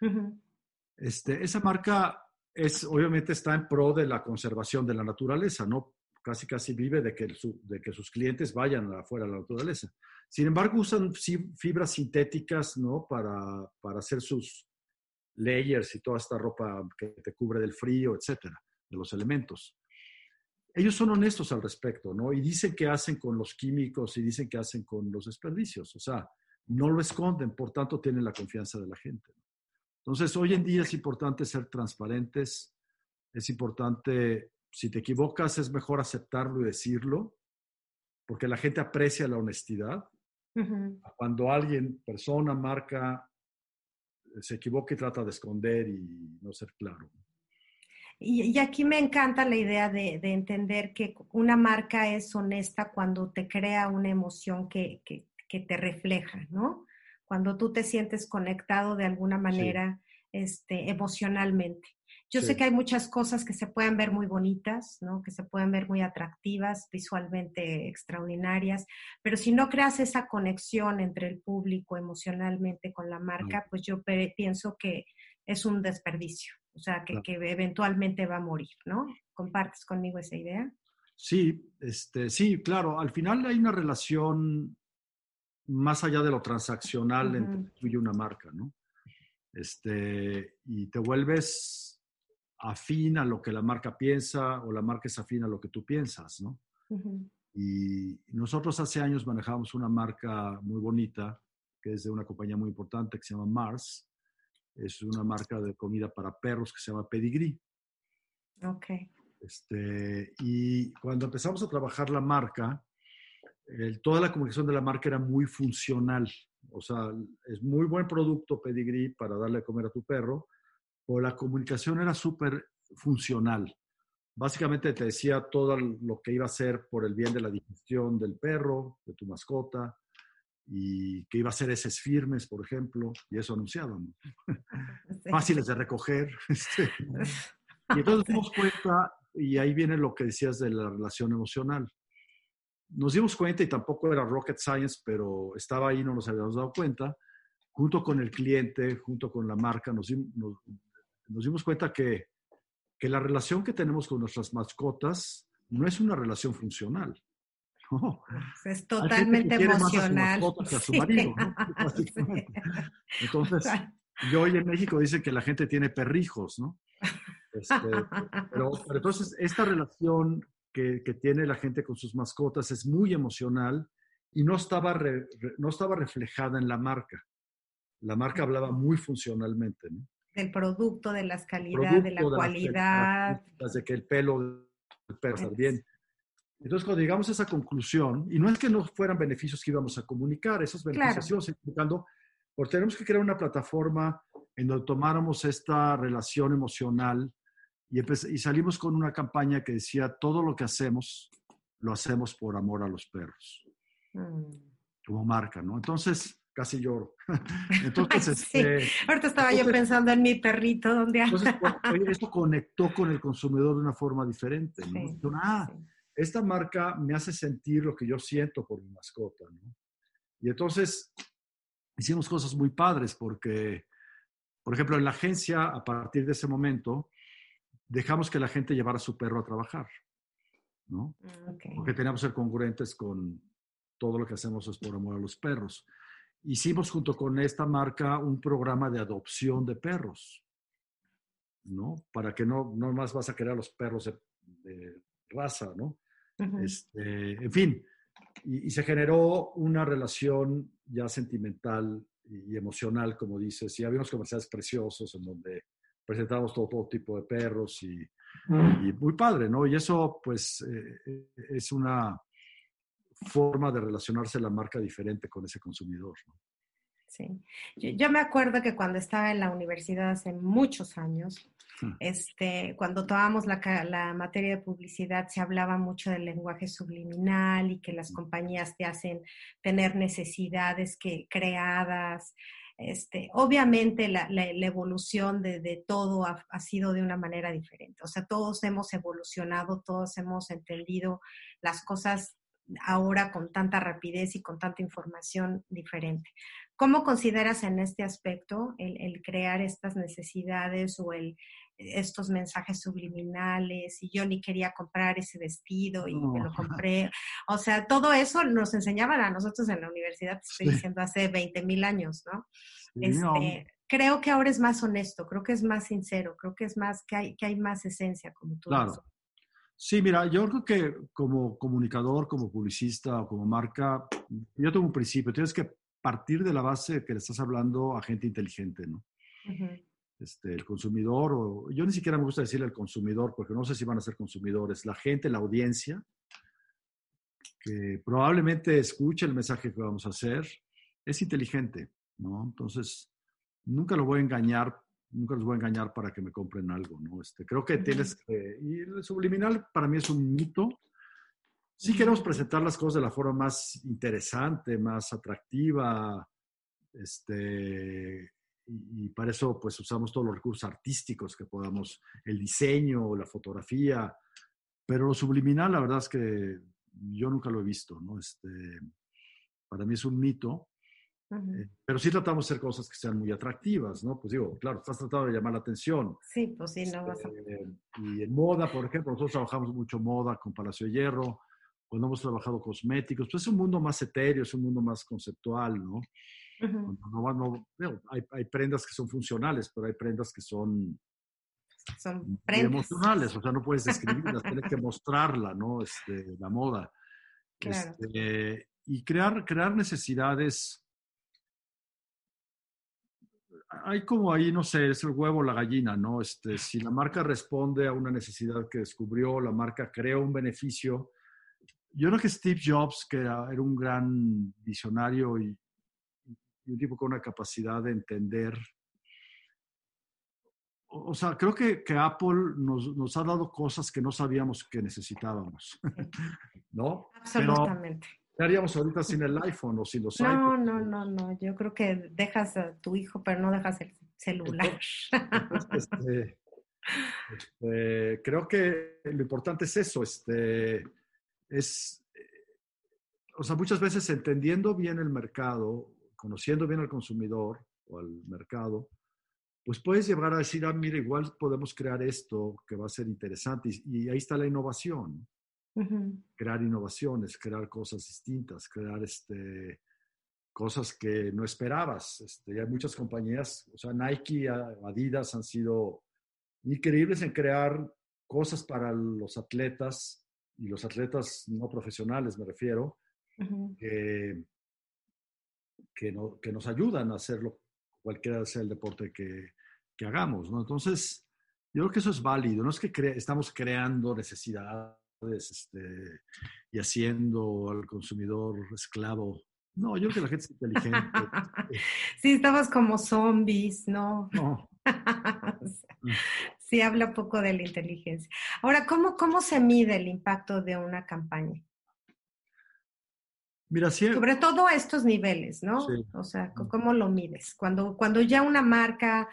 Uh -huh. este, esa marca es, obviamente está en pro de la conservación de la naturaleza, ¿no? Casi, casi vive de que, su, de que sus clientes vayan afuera a la naturaleza. Sin embargo, usan fibras sintéticas, ¿no? Para, para hacer sus, layers y toda esta ropa que te cubre del frío, etcétera, de los elementos. Ellos son honestos al respecto, ¿no? Y dicen qué hacen con los químicos y dicen qué hacen con los desperdicios. O sea, no lo esconden, por tanto tienen la confianza de la gente. Entonces, hoy en día es importante ser transparentes, es importante, si te equivocas, es mejor aceptarlo y decirlo, porque la gente aprecia la honestidad. Uh -huh. Cuando alguien, persona, marca, se equivoca y trata de esconder y no ser claro. Y, y aquí me encanta la idea de, de, entender que una marca es honesta cuando te crea una emoción que, que, que, te refleja, ¿no? Cuando tú te sientes conectado de alguna manera sí. este, emocionalmente. Yo sí. sé que hay muchas cosas que se pueden ver muy bonitas, ¿no? que se pueden ver muy atractivas, visualmente extraordinarias, pero si no creas esa conexión entre el público emocionalmente con la marca, pues yo pienso que es un desperdicio, o sea, que, eventualmente va a morir, ¿no? ¿Compartes conmigo esa idea? Sí, este, sí, claro, al final hay una relación más allá de lo transaccional uh -huh. entre tú y una marca, ¿no? Este, y te vuelves afín a lo que la marca piensa o la marca es afín a lo que tú piensas, ¿no? Uh -huh. Y nosotros hace años manejamos una marca muy bonita, que es de una compañía muy importante que se llama Mars. Es una marca de comida para perros que se llama Pedigree. Ok. Este, y cuando empezamos a trabajar la marca, el, toda la comunicación de la marca era muy funcional. O sea, es muy buen producto Pedigree para darle a comer a tu perro, o la comunicación era súper funcional. Básicamente te decía todo lo que iba a hacer por el bien de la digestión del perro, de tu mascota, y que iba a ser heces firmes, por ejemplo, y eso anunciaban. (laughs) Sí. Fáciles de recoger. (laughs) Este. y (laughs) entonces nos dimos cuenta, y ahí viene lo que decías de la relación emocional. Nos dimos cuenta, y tampoco era rocket science, pero estaba ahí, no nos habíamos dado cuenta, junto con el cliente, junto con la marca, nos, nos, nos dimos cuenta que, que, la relación que tenemos con nuestras mascotas no es una relación funcional. (laughs) Es totalmente emocional. (laughs) (laughs) Entonces, yo hoy en México dice que la gente tiene perrijos, ¿no? Este, pero, entonces, esta relación que, que, tiene la gente con sus mascotas es muy emocional y no estaba, no estaba reflejada en la marca. La marca hablaba muy funcionalmente, ¿no? Del producto, de las calidades, de la cualidad. de que el pelo del perro bien. Entonces, cuando llegamos a esa conclusión, y no es que no fueran beneficios que íbamos a comunicar, esos beneficios íbamos explicando, porque tenemos que crear una plataforma en donde tomáramos esta relación emocional y, y salimos con una campaña que decía, todo lo que hacemos, lo hacemos por amor a los perros. Mm. Como marca, ¿no? Entonces, casi lloro. (laughs) Entonces, sí. Este, ahorita estaba yo pensando en mi perrito, donde Entonces, esto conectó con el consumidor de una forma diferente, ¿no? ah, esta marca me hace sentir lo que yo siento por mi mascota, ¿no? Y entonces hicimos cosas muy padres porque, por ejemplo, en la agencia, a partir de ese momento, dejamos que la gente llevara a su perro a trabajar, ¿no? Mm, Porque teníamos que ser congruentes con todo lo que hacemos es por amor a los perros. Hicimos junto con esta marca un programa de adopción de perros, ¿no? Para que no, no más vas a querer a los perros de, raza, ¿no? Este, en fin, y, y, se generó una relación ya sentimental y emocional, como dices, y había unos comerciales preciosos en donde presentamos todo, todo tipo de perros y, y, muy padre, ¿no? Y eso, pues, eh, es una forma de relacionarse la marca diferente con ese consumidor, ¿no? Sí. Yo, me acuerdo que cuando estaba en la universidad hace muchos años, hmm. este, cuando tomábamos la, la, materia de publicidad, se hablaba mucho del lenguaje subliminal y que las hmm. compañías te hacen tener necesidades que, creadas este, obviamente la, evolución de, todo ha, sido de una manera diferente. O sea, todos hemos evolucionado, todos hemos entendido las cosas ahora con tanta rapidez y con tanta información diferente. ¿Cómo consideras en este aspecto el, crear estas necesidades o el, estos mensajes subliminales y yo ni quería comprar ese vestido y me lo (laughs) compré. O sea, todo eso nos enseñaban a nosotros en la universidad, estoy diciendo, hace 20 mil años, ¿no? Este, creo que ahora es más honesto, creo que es más sincero, creo que es más, que hay, que hay más esencia, como tú claro. Sí, mira, yo creo que como comunicador, como publicista o como marca, yo tengo un principio, tienes que partir de la base que le estás hablando a gente inteligente, ¿no? este, el consumidor, o yo ni siquiera me gusta decirle el consumidor, porque no sé si van a ser consumidores, la gente, la audiencia, que probablemente escuche el mensaje que vamos a hacer, es inteligente, ¿no? Entonces, nunca lo voy a engañar, nunca los voy a engañar para que me compren algo, ¿no? Este, creo que tienes que, y el subliminal para mí es un mito. Sí queremos presentar las cosas de la forma más interesante, más atractiva, este, y, para eso pues usamos todos los recursos artísticos que podamos, el diseño, la fotografía, pero lo subliminal la verdad es que yo nunca lo he visto, ¿no? Este, para mí es un mito, eh, pero sí tratamos de hacer cosas que sean muy atractivas, ¿no? Pues digo, claro, estás tratando de llamar la atención. Sí, pues sí, no vas a... Este, y en moda, por ejemplo, nosotros trabajamos mucho moda con Palacio de Hierro, cuando hemos trabajado cosméticos, pues es un mundo más etéreo, es un mundo más conceptual, ¿no? no, hay, hay, prendas que son funcionales, pero hay prendas que son, son emocionales, o sea, no puedes (laughs) describirlas, tienes que mostrarla, ¿no? Este, la moda. Este, y crear, crear necesidades. Hay como ahí, no sé, es el huevo o la gallina, ¿no? Este, si la marca responde a una necesidad que descubrió, la marca crea un beneficio. Yo creo que Steve Jobs, que era un gran visionario y, y un tipo con una capacidad de entender. O, sea, creo que, que Apple nos, nos, ha dado cosas que no sabíamos que necesitábamos, (laughs) ¿no? Absolutamente. ¿Qué haríamos ahorita sin el iPhone o sin los No, no, no, no. Yo creo que dejas a tu hijo, pero no dejas el celular. Este, este, creo que lo importante es eso, este, es, o sea, muchas veces entendiendo bien el mercado, conociendo bien al consumidor o al mercado, pues puedes llegar a decir, ah, mira, igual podemos crear esto que va a ser interesante y, ahí está la innovación. crear innovaciones, crear cosas distintas, crear este, cosas que no esperabas. Este, hay muchas compañías, o sea, Nike, Adidas han sido increíbles en crear cosas para los atletas y los atletas no profesionales, me refiero, que, que, no, que, nos ayudan a hacerlo, cualquiera sea el deporte que, que hagamos. ¿no? Entonces, yo creo que eso es válido. No es que estamos creando necesidades este, y haciendo al consumidor esclavo. No, yo creo que la gente es inteligente. (laughs) sí, estamos como zombies, ¿no? No. (laughs) sí, habla poco de la inteligencia. Ahora, ¿cómo, ¿cómo se mide el impacto de una campaña? Mira, Sobre todo estos niveles, ¿no? O sea, ¿cómo lo mides? Cuando, cuando ya una marca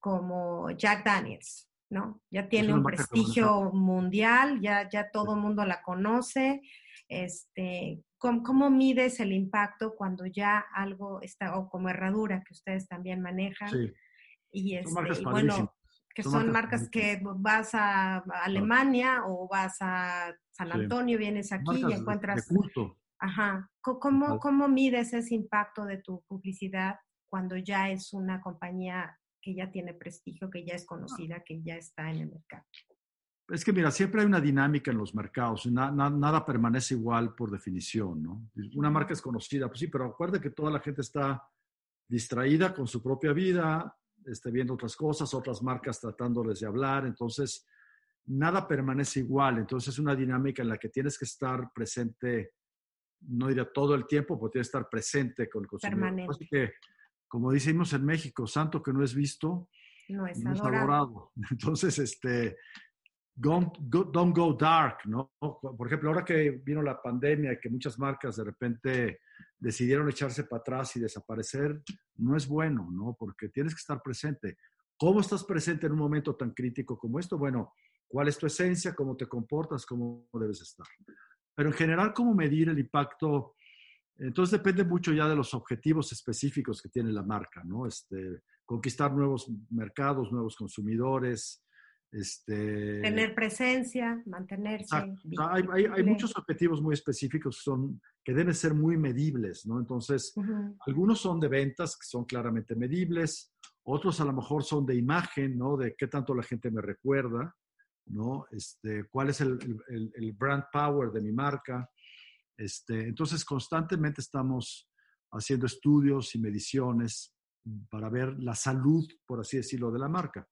como Jack Daniels, ¿no? Ya tiene un prestigio mundial, ya, ya todo el mundo la conoce. Este, ¿cómo, mides el impacto cuando ya algo está, o como herradura que ustedes también manejan? Sí. Y, este, bueno, que son, marcas, que vas a Alemania o vas a San Antonio, vienes aquí y encuentras... Ajá. ¿Cómo, ¿Cómo mides ese impacto de tu publicidad cuando ya es una compañía que ya tiene prestigio, que ya es conocida, que ya está en el mercado. Es que mira, siempre hay una dinámica en los mercados, nada permanece igual por definición, ¿no? Una marca es conocida, pues sí, pero acuerda que toda la gente está distraída con su propia vida, esté viendo otras cosas, otras marcas tratándoles de hablar, entonces nada permanece igual, entonces es una dinámica en la que tienes que estar presente, no diría todo el tiempo, pero tienes que estar presente con el consumidor. Permanente. que como decimos en México, santo que no es visto, no es, adorado. (laughs) Entonces, este, don't go, don't go, dark, ¿no? Por ejemplo, ahora que vino la pandemia y que muchas marcas de repente decidieron echarse para atrás y desaparecer, no es bueno, ¿no? Porque tienes que estar presente. ¿Cómo estás presente en un momento tan crítico como esto? Bueno, ¿cuál es tu esencia? ¿Cómo te comportas? ¿Cómo debes estar? Pero en general, ¿cómo medir el impacto entonces depende mucho ya de los objetivos específicos que tiene la marca, ¿no? Este, conquistar nuevos mercados, nuevos consumidores. Este, Tener presencia, mantenerse. Hay, hay, muchos objetivos muy específicos que, son, que deben ser muy medibles, ¿no? Entonces, algunos son de ventas, que son claramente medibles, otros a lo mejor son de imagen, ¿no? De qué tanto la gente me recuerda, ¿no? Este, cuál es el, el, el brand power de mi marca. Este, entonces, constantemente estamos haciendo estudios y mediciones para ver la salud, por así decirlo, de la marca.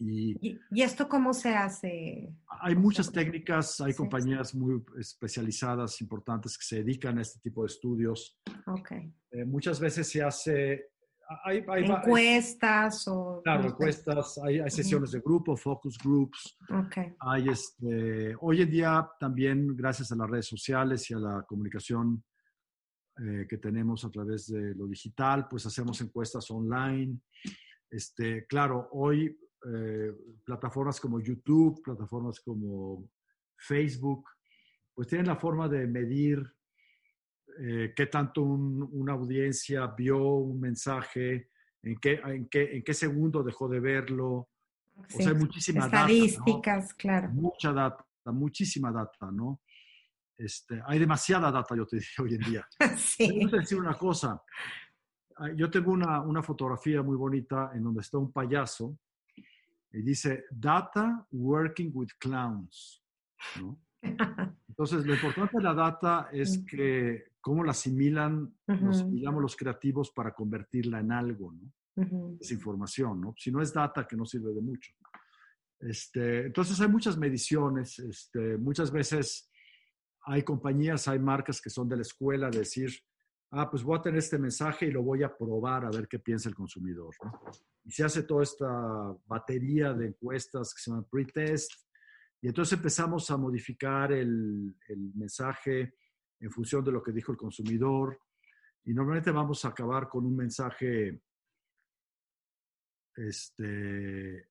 Y, esto cómo se hace? Hay muchas técnicas, hay compañías muy especializadas, importantes, que se dedican a este tipo de estudios. Okay. Eh, muchas veces se hace... Hay, encuestas o... Claro, encuestas, hay, sesiones de grupo, focus groups. Okay. Hay este, hoy en día también, gracias a las redes sociales y a la comunicación eh, que tenemos a través de lo digital, pues hacemos encuestas online. Este, claro, hoy eh, plataformas como YouTube, plataformas como Facebook, pues tienen la forma de medir eh, qué tanto una audiencia vio un mensaje, en qué, en, qué, en qué segundo dejó de verlo. o sea, hay muchísima Estadísticas, claro. Mucha data, muchísima data, ¿no? Este, hay demasiada data, yo te (laughs) digo, hoy en día. (laughs) sí. Te decir una cosa. Ah, yo tengo una, una fotografía muy bonita en donde está un payaso y dice Data Working with Clowns. (laughs) Entonces, lo importante de la data es que cómo la asimilan, digamos, los creativos para convertirla en algo, ¿no? Es información, ¿no? Si no es data, que no sirve de mucho. Este, entonces, hay muchas mediciones. Este, muchas veces hay compañías, hay marcas que son de la escuela, de decir, ah, pues voy a tener este mensaje y lo voy a probar a ver qué piensa el consumidor. Y se hace toda esta batería de encuestas que se llaman pre-test. Y entonces empezamos a modificar el, el, mensaje en función de lo que dijo el consumidor. Y normalmente vamos a acabar con un mensaje este,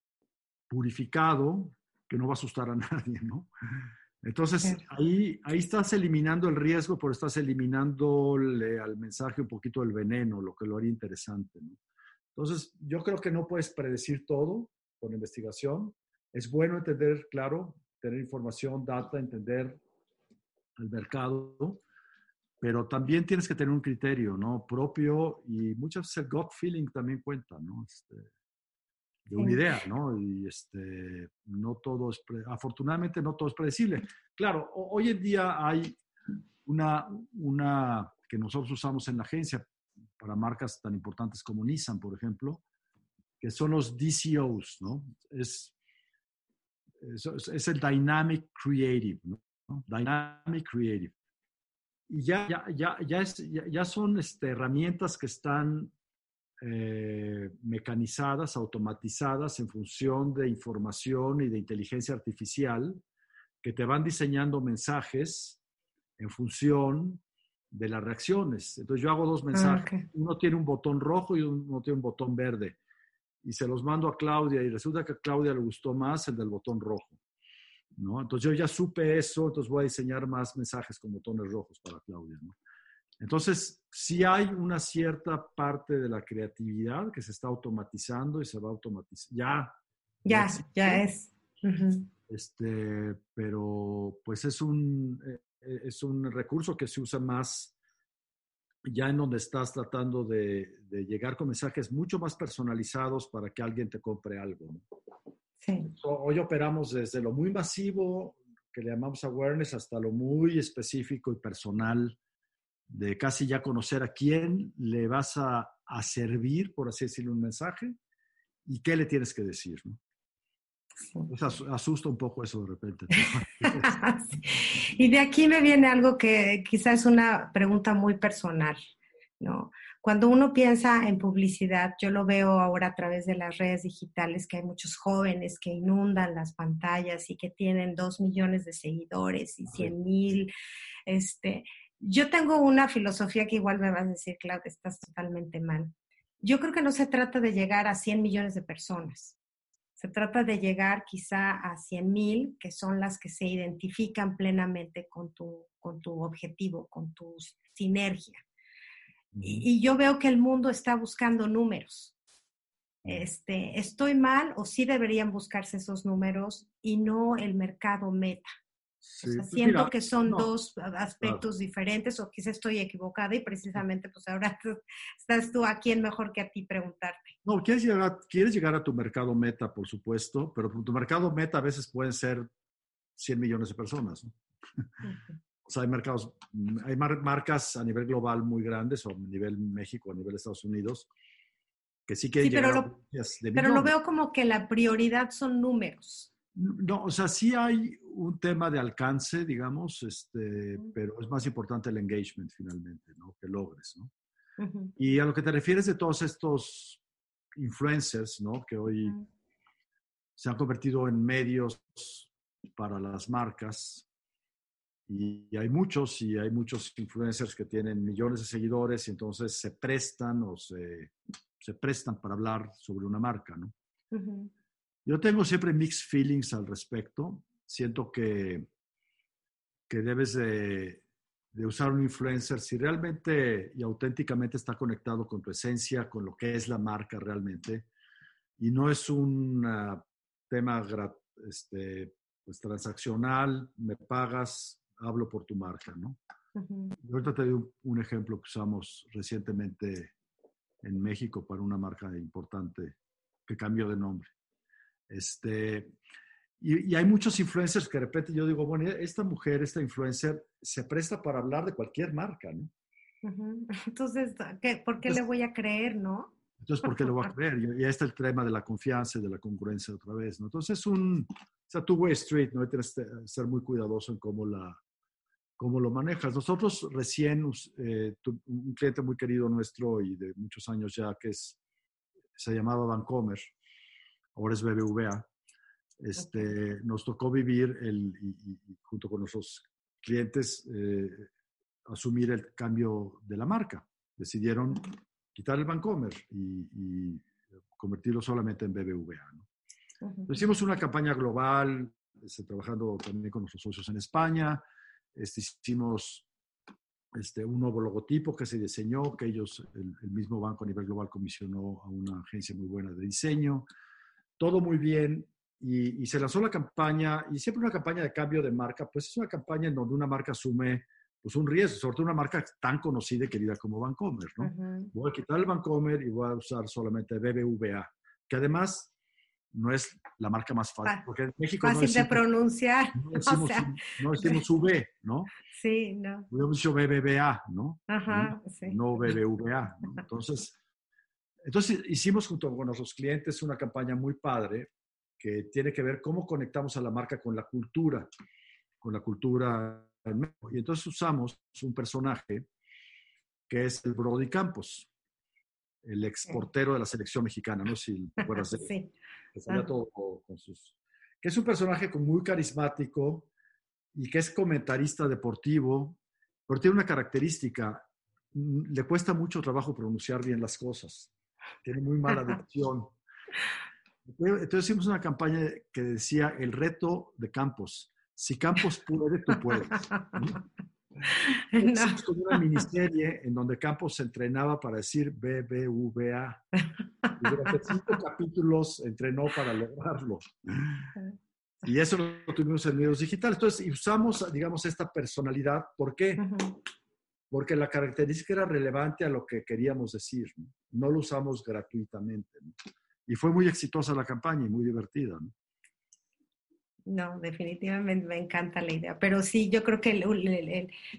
purificado que no va a asustar a (laughs) nadie, ¿no? Entonces, ahí, ahí estás eliminando el riesgo, pero estás eliminándole al mensaje un poquito el veneno, lo que lo haría interesante. ¿no? Entonces, yo creo que no puedes predecir todo con investigación. Es bueno entender, claro, tener información, data, entender al mercado, pero también tienes que tener un criterio, ¿no? Propio y muchas veces el gut feeling también cuenta, ¿no? Este, de una idea, ¿no? Y este, no todo es, afortunadamente no todo es predecible. Claro, hoy en día hay una, una que nosotros usamos en la agencia para marcas tan importantes como Nissan, por ejemplo, que son los DCOs, ¿no? Es, es, el Dynamic Creative, ¿no? Dynamic Creative. Y ya, ya, ya, ya, es, ya, son este, herramientas que están eh, mecanizadas, automatizadas en función de información y de inteligencia artificial que te van diseñando mensajes en función de las reacciones. Entonces yo hago dos ah, mensajes. Uno tiene un botón rojo y uno tiene un botón verde. Y se los mando a Claudia y resulta que a Claudia le gustó más el del botón rojo. ¿no? Entonces yo ya supe eso, entonces voy a diseñar más mensajes con botones rojos para Claudia. ¿no? Entonces, sí hay una cierta parte de la creatividad que se está automatizando y se va a automatizar. Ya. Ya, ya, es. este, pero pues es un, eh, eh, es un recurso que se usa más ya en donde estás tratando de, llegar con mensajes mucho más personalizados para que alguien te compre algo. Sí. Hoy operamos desde lo muy masivo, que le llamamos awareness, hasta lo muy específico y personal de casi ya conocer a quién le vas a, servir, por así decirlo, un mensaje y qué le tienes que decir. ¿no? asusta un poco eso de repente. (laughs) (laughs) Y de aquí me viene algo que quizás es una pregunta muy personal, ¿no? Cuando uno piensa en publicidad, yo lo veo ahora a través de las redes digitales, que hay muchos jóvenes que inundan las pantallas y que tienen dos millones de seguidores y cien mil, este, yo tengo una filosofía que igual me vas a decir, Claudia, estás totalmente mal. Yo creo que no se trata de llegar a 100 millones de personas. Se trata de llegar quizá a 100 mil, que son las que se identifican plenamente con tu, con tu objetivo, con tu sinergia. Y, yo veo que el mundo está buscando números. Este, ¿Estoy mal o sí deberían buscarse esos números y no el mercado meta? Pues siento que son dos aspectos diferentes o quizá estoy equivocada y precisamente pues ahora estás tú a quién mejor que a ti preguntarte. No, quieres llegar, a, quieres llegar a tu mercado meta, por supuesto, pero tu mercado meta a veces pueden ser 100 millones de personas. (laughs) o sea, hay mercados, hay marcas a nivel global muy grandes o a nivel México, a nivel Estados Unidos, que sí quieren llegar pero lo, Pero lo veo como que la prioridad son números. No, o sea, sí hay un tema de alcance, digamos, este, pero es más importante el engagement finalmente, ¿no? Que logres, ¿no? Y a lo que te refieres de todos estos influencers, ¿no? Que hoy se han convertido en medios para las marcas. Y hay muchos, y hay muchos influencers que tienen millones de seguidores y entonces se prestan o se, se prestan para hablar sobre una marca, ¿no? Yo tengo siempre mixed feelings al respecto. Siento que, que debes de, usar un influencer si realmente y auténticamente está conectado con tu esencia, con lo que es la marca realmente. Y no es un tema este, pues, transaccional, me pagas, hablo por tu marca, ¿no? Ahorita te doy un, ejemplo que usamos recientemente en México para una marca importante que cambió de nombre. Este, y, hay muchos influencers que de repente yo digo, bueno, esta mujer, esta influencer, se presta para hablar de cualquier marca, ¿no? (laughs) Entonces, ¿qué, ¿por qué le voy a creer, no? Entonces, ¿por qué le voy a (laughs) creer? Y, ahí está el tema de la confianza y de la concurrencia otra vez, ¿no? Entonces, es un, o two-way street, ¿no? Hay que ser muy cuidadoso en cómo, la, cómo lo manejas. Nosotros recién, eh, un cliente muy querido nuestro y de muchos años ya, que es, se llamaba Vancomer, ahora es BBVA, este, nos tocó vivir el, y, junto con nuestros clientes eh, asumir el cambio de la marca. Decidieron quitar el Bancomer y, convertirlo solamente en BBVA. Hicimos una campaña global, este, trabajando también con nuestros socios en España. Este, hicimos este, un nuevo logotipo que se diseñó, que ellos, el, el, mismo banco a nivel global comisionó a una agencia muy buena de diseño todo muy bien. Y, se lanzó la campaña, y siempre una campaña de cambio de marca, pues es una campaña en donde una marca asume pues un riesgo, sobre todo una marca tan conocida y querida como Vancomer, ¿no? Voy a quitar el Vancomer y voy a usar solamente BBVA, que además no es la marca más fácil, porque en México fácil de pronunciar. No (laughs) decimos, no decimos V, ¿no? Sí, no. Hubiéramos dicho BBVA, ¿no? Ajá, sí. No BBVA. ¿no? (laughs) Entonces, entonces hicimos junto con nuestros clientes una campaña muy padre que tiene que ver cómo conectamos a la marca con la cultura, con la cultura. Y entonces usamos un personaje que es el Brody Campos, el exportero de la selección mexicana, no si te acuerdas de él. (laughs) Sí. Que todo con sus... Que es un personaje muy carismático y que es comentarista deportivo, pero tiene una característica, le cuesta mucho trabajo pronunciar bien las cosas, tiene muy mala (laughs) dicción. Entonces hicimos una campaña que decía el reto de Campos. Si Campos puede, tú puedes. (laughs) Hicimos como una miniserie en donde Campos se entrenaba para decir BBVA. Y durante cinco capítulos entrenó para lograrlo. Y eso lo tuvimos en medios digitales. Entonces, usamos, digamos, esta personalidad. ¿Por qué? Porque la característica era relevante a lo que queríamos decir. No, lo usamos gratuitamente. Y fue muy exitosa la campaña y muy divertida. ¿no? No, definitivamente me encanta la idea. Pero sí, yo creo que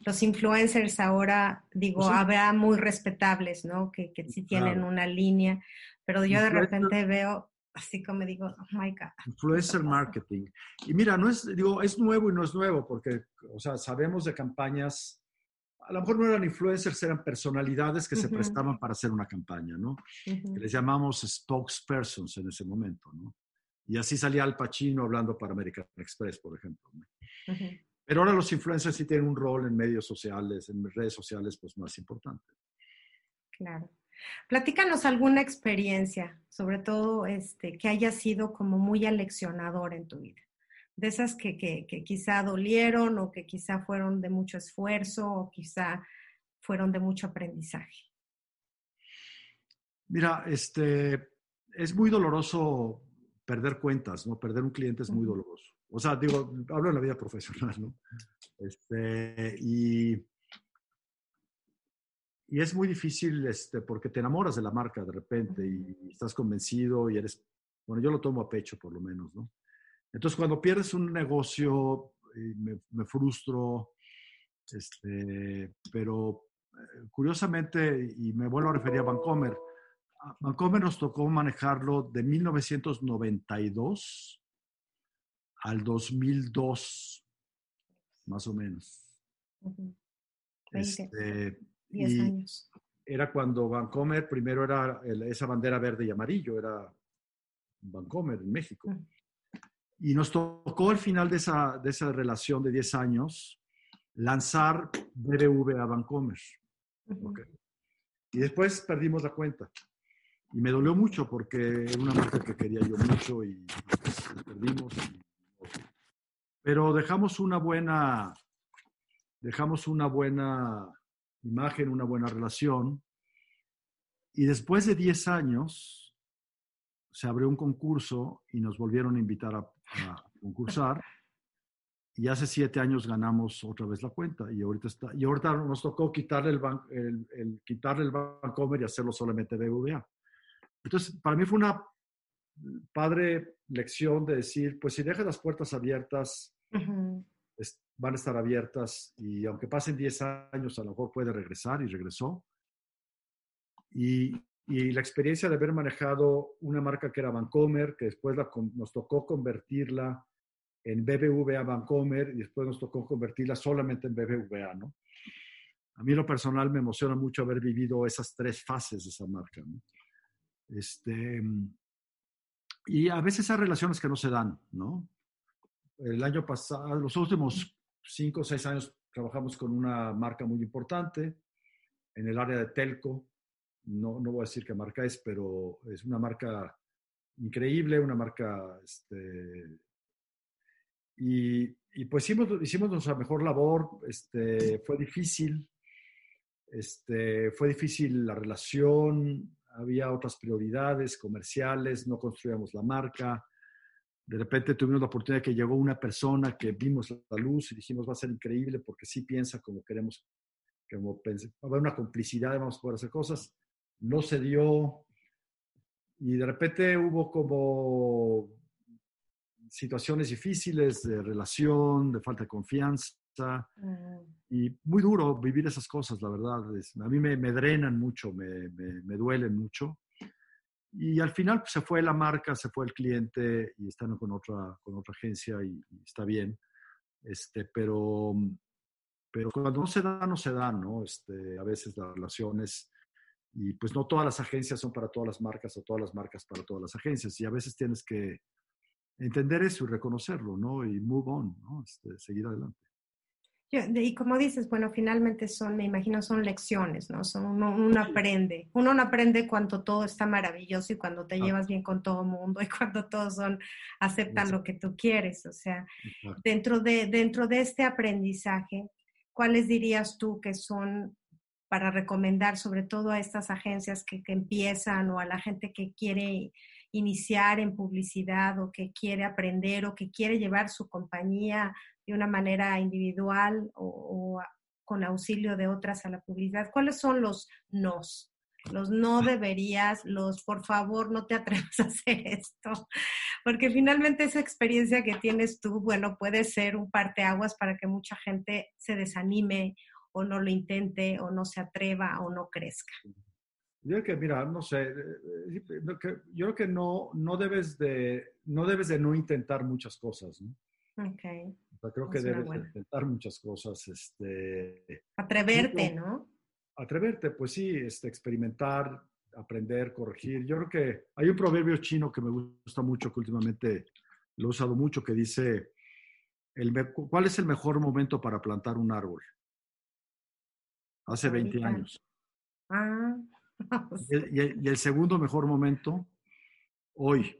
los influencers ahora, digo, pues habrá muy respetables, ¿no? Que, que sí tienen una línea, pero yo de repente veo, así como digo, oh my God. Influencer marketing. Y mira, no es, digo, es nuevo y no es nuevo, porque, o sea, sabemos de campañas a lo mejor no eran influencers, eran personalidades que se prestaban para hacer una campaña, ¿no? Que les llamamos spokespersons en ese momento, ¿no? Y así salía Al Pacino hablando para American Express, por ejemplo. Pero ahora los influencers sí tienen un rol en medios sociales, en redes sociales, pues más importante. Claro. Platícanos alguna experiencia, sobre todo este, que haya sido como muy aleccionador en tu vida de esas que, que, quizá dolieron o que quizá fueron de mucho esfuerzo o quizá fueron de mucho aprendizaje? Mira, este, es muy doloroso perder cuentas, ¿no? Perder un cliente es muy doloroso. O sea, digo, hablo en la vida profesional, ¿no? Este, y, y es muy difícil este, porque te enamoras de la marca de repente y estás convencido y eres, bueno, yo lo tomo a pecho por lo menos, ¿no? Entonces, cuando pierdes un negocio, me, frustro, este, pero eh, curiosamente, y me vuelvo a referir a Vancomer, Vancomer nos tocó manejarlo de 1992 al 2002, más o menos. este, años. Era cuando Vancomer primero era esa bandera verde y amarillo, era Vancomer en México. Y nos tocó al final de esa, de esa relación de 10 años lanzar BBV a Vancomer. Y después perdimos la cuenta. Y me dolió mucho porque era una marca que quería yo mucho y pues, perdimos. Pero dejamos una buena, dejamos una buena imagen, una buena relación. Y después de 10 años se abrió un concurso y nos volvieron a invitar a, a concursar. Y hace siete años ganamos otra vez la cuenta y ahorita, está, y ahorita nos tocó quitarle el, el, el, quitarle el Bancomer y hacerlo solamente BBVA. Entonces, para mí fue una padre lección de decir, pues si dejas las puertas abiertas, van a estar abiertas y aunque pasen 10 años, a lo mejor puede regresar y regresó. Y, y la experiencia de haber manejado una marca que era Vancomer, que después nos tocó convertirla en BBVA Vancomer y después nos tocó convertirla solamente en BBVA, ¿no? A mí lo personal me emociona mucho haber vivido esas tres fases de esa marca, ¿no? Este, y a veces hay relaciones que no se dan, ¿no? El año pasado, los últimos cinco o seis años trabajamos con una marca muy importante en el área de telco, no, no voy a decir qué marca es, pero es una marca increíble, una marca, este, y, y, pues hicimos, hicimos nuestra mejor labor, este, fue difícil, este, fue difícil la relación, había otras prioridades comerciales, no construíamos la marca, de repente tuvimos la oportunidad que llegó una persona que vimos la luz y dijimos va a ser increíble porque sí piensa como queremos, como va a haber una complicidad, vamos a poder hacer cosas. No se dio y de repente hubo como situaciones difíciles de relación, de falta de confianza. Mm. Y muy duro vivir esas cosas, la verdad. a mí me, me drenan mucho, me, me, duelen mucho. Y al final pues, se fue la marca, se fue el cliente y están con otra, con otra agencia y, está bien. Este, pero, pero cuando no se da, no se da, ¿no? Este, a veces las relaciones, y pues no todas las agencias son para todas las marcas o todas las marcas para todas las agencias. Y a veces tienes que entender eso y reconocerlo, ¿no? Y move on, ¿no? Este, seguir adelante. Y como dices, bueno, finalmente son, me imagino, son lecciones, ¿no? Son uno, aprende. Uno no aprende cuando todo está maravilloso y cuando te llevas bien con todo mundo y cuando todos son, aceptan lo que tú quieres. O sea, dentro de, dentro de este aprendizaje, ¿cuáles dirías tú que son para recomendar sobre todo a estas agencias que, que empiezan o a la gente que quiere iniciar en publicidad o que quiere aprender o que quiere llevar su compañía de una manera individual o, con auxilio de otras a la publicidad? ¿Cuáles son los nos? Los no deberías, los por favor no te atrevas a hacer esto, porque finalmente esa experiencia que tienes tú, bueno, puede ser un parteaguas para que mucha gente se desanime o no lo intente o no se atreva o no crezca. Yo creo que, mira, no sé, eh, eh, yo creo que no, no, debes de, no debes de no intentar muchas cosas, ¿no? Ok. creo que debes de intentar muchas cosas. Este, Atreverte, ¿no? Atreverte, pues sí, este, experimentar, aprender, corregir. Yo creo que hay un proverbio chino que me gusta mucho, que últimamente lo he usado mucho, que dice, el, ¿cuál es el mejor momento para plantar un árbol? Hace 20 años. Ah. y, el, segundo mejor momento, hoy.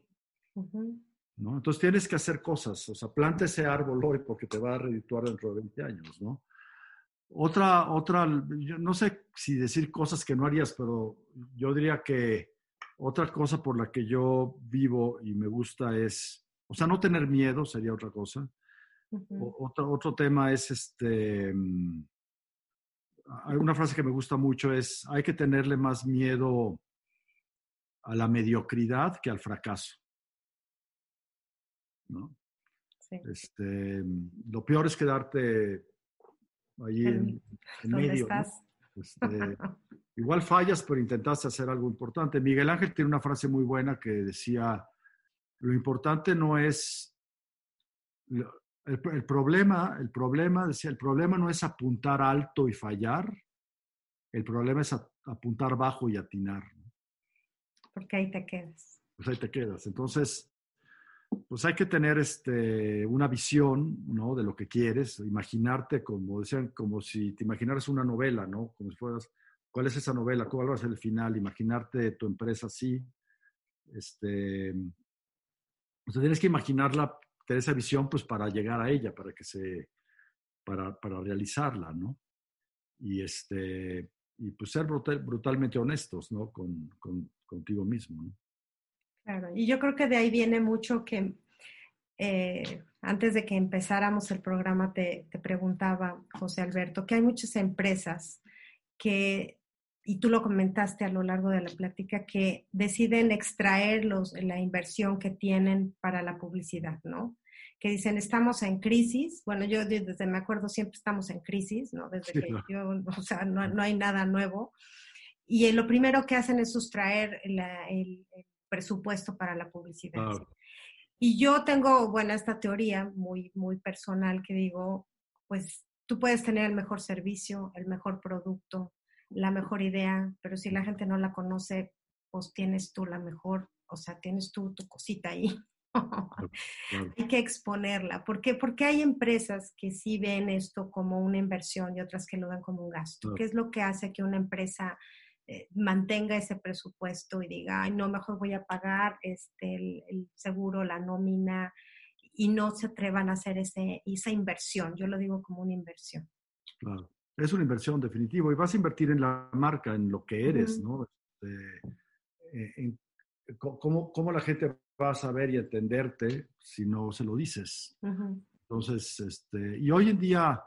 ¿no? Entonces tienes que hacer cosas, o sea, planta ese árbol hoy porque te va a redituar dentro de 20 años, ¿no? Otra, otra, yo no sé si decir cosas que no harías, pero yo diría que otra cosa por la que yo vivo y me gusta es, o sea, no tener miedo sería otra cosa. otro, otro tema es este, mm, una frase que me gusta mucho es, hay que tenerle más miedo a la mediocridad que al fracaso. ¿no? Este, lo peor es quedarte ahí en, medio. Este, (laughs) igual fallas, pero intentaste hacer algo importante. Miguel Ángel tiene una frase muy buena que decía, lo importante no es, el, problema, el problema, decía, el problema no es apuntar alto y fallar, el problema es apuntar bajo y atinar. Porque ahí te quedas. Pues ahí te quedas. Entonces, pues hay que tener este, una visión, ¿no? De lo que quieres, imaginarte como decían, como si te imaginaras una novela, ¿no? Como si fueras, ¿cuál es esa novela? ¿Cuál va a ser el final? Imaginarte tu empresa así. Este, o sea, tienes que imaginarla esa visión pues para llegar a ella, para que se, para, para realizarla, ¿no? Y este, y pues ser brutalmente honestos, ¿no? Con, con, contigo mismo, ¿no? Claro, y yo creo que de ahí viene mucho que eh, antes de que empezáramos el programa te, te, preguntaba, José Alberto, que hay muchas empresas que, y tú lo comentaste a lo largo de la plática, que deciden extraer los, la inversión que tienen para la publicidad, ¿no? Que dicen estamos en crisis. Bueno, yo desde me acuerdo siempre estamos en crisis, ¿no? Desde que yo, (laughs) o sea, no, no, hay nada nuevo. Y lo primero que hacen es sustraer el, presupuesto para la publicidad. Y yo tengo, bueno, esta teoría muy, muy personal que digo, pues tú puedes tener el mejor servicio, el mejor producto, la mejor idea, pero si la gente no la conoce, pues tienes tú la mejor, o sea, tienes tú tu cosita ahí. Hay que exponerla. ¿Por qué? Porque hay empresas que sí ven esto como una inversión y otras que lo ven como un gasto. ¿Qué es lo que hace que una empresa eh, mantenga ese presupuesto y diga, ay, no, mejor voy a pagar este, el, seguro, la nómina, y no se atrevan a hacer ese, esa inversión? Yo lo digo como una inversión. Claro, es una inversión definitivo y vas a invertir en la marca, en lo que eres, ¿no? Este, eh, en, cómo, cómo, la gente va a saber y entenderte si no se lo dices. Entonces, este, y hoy en día,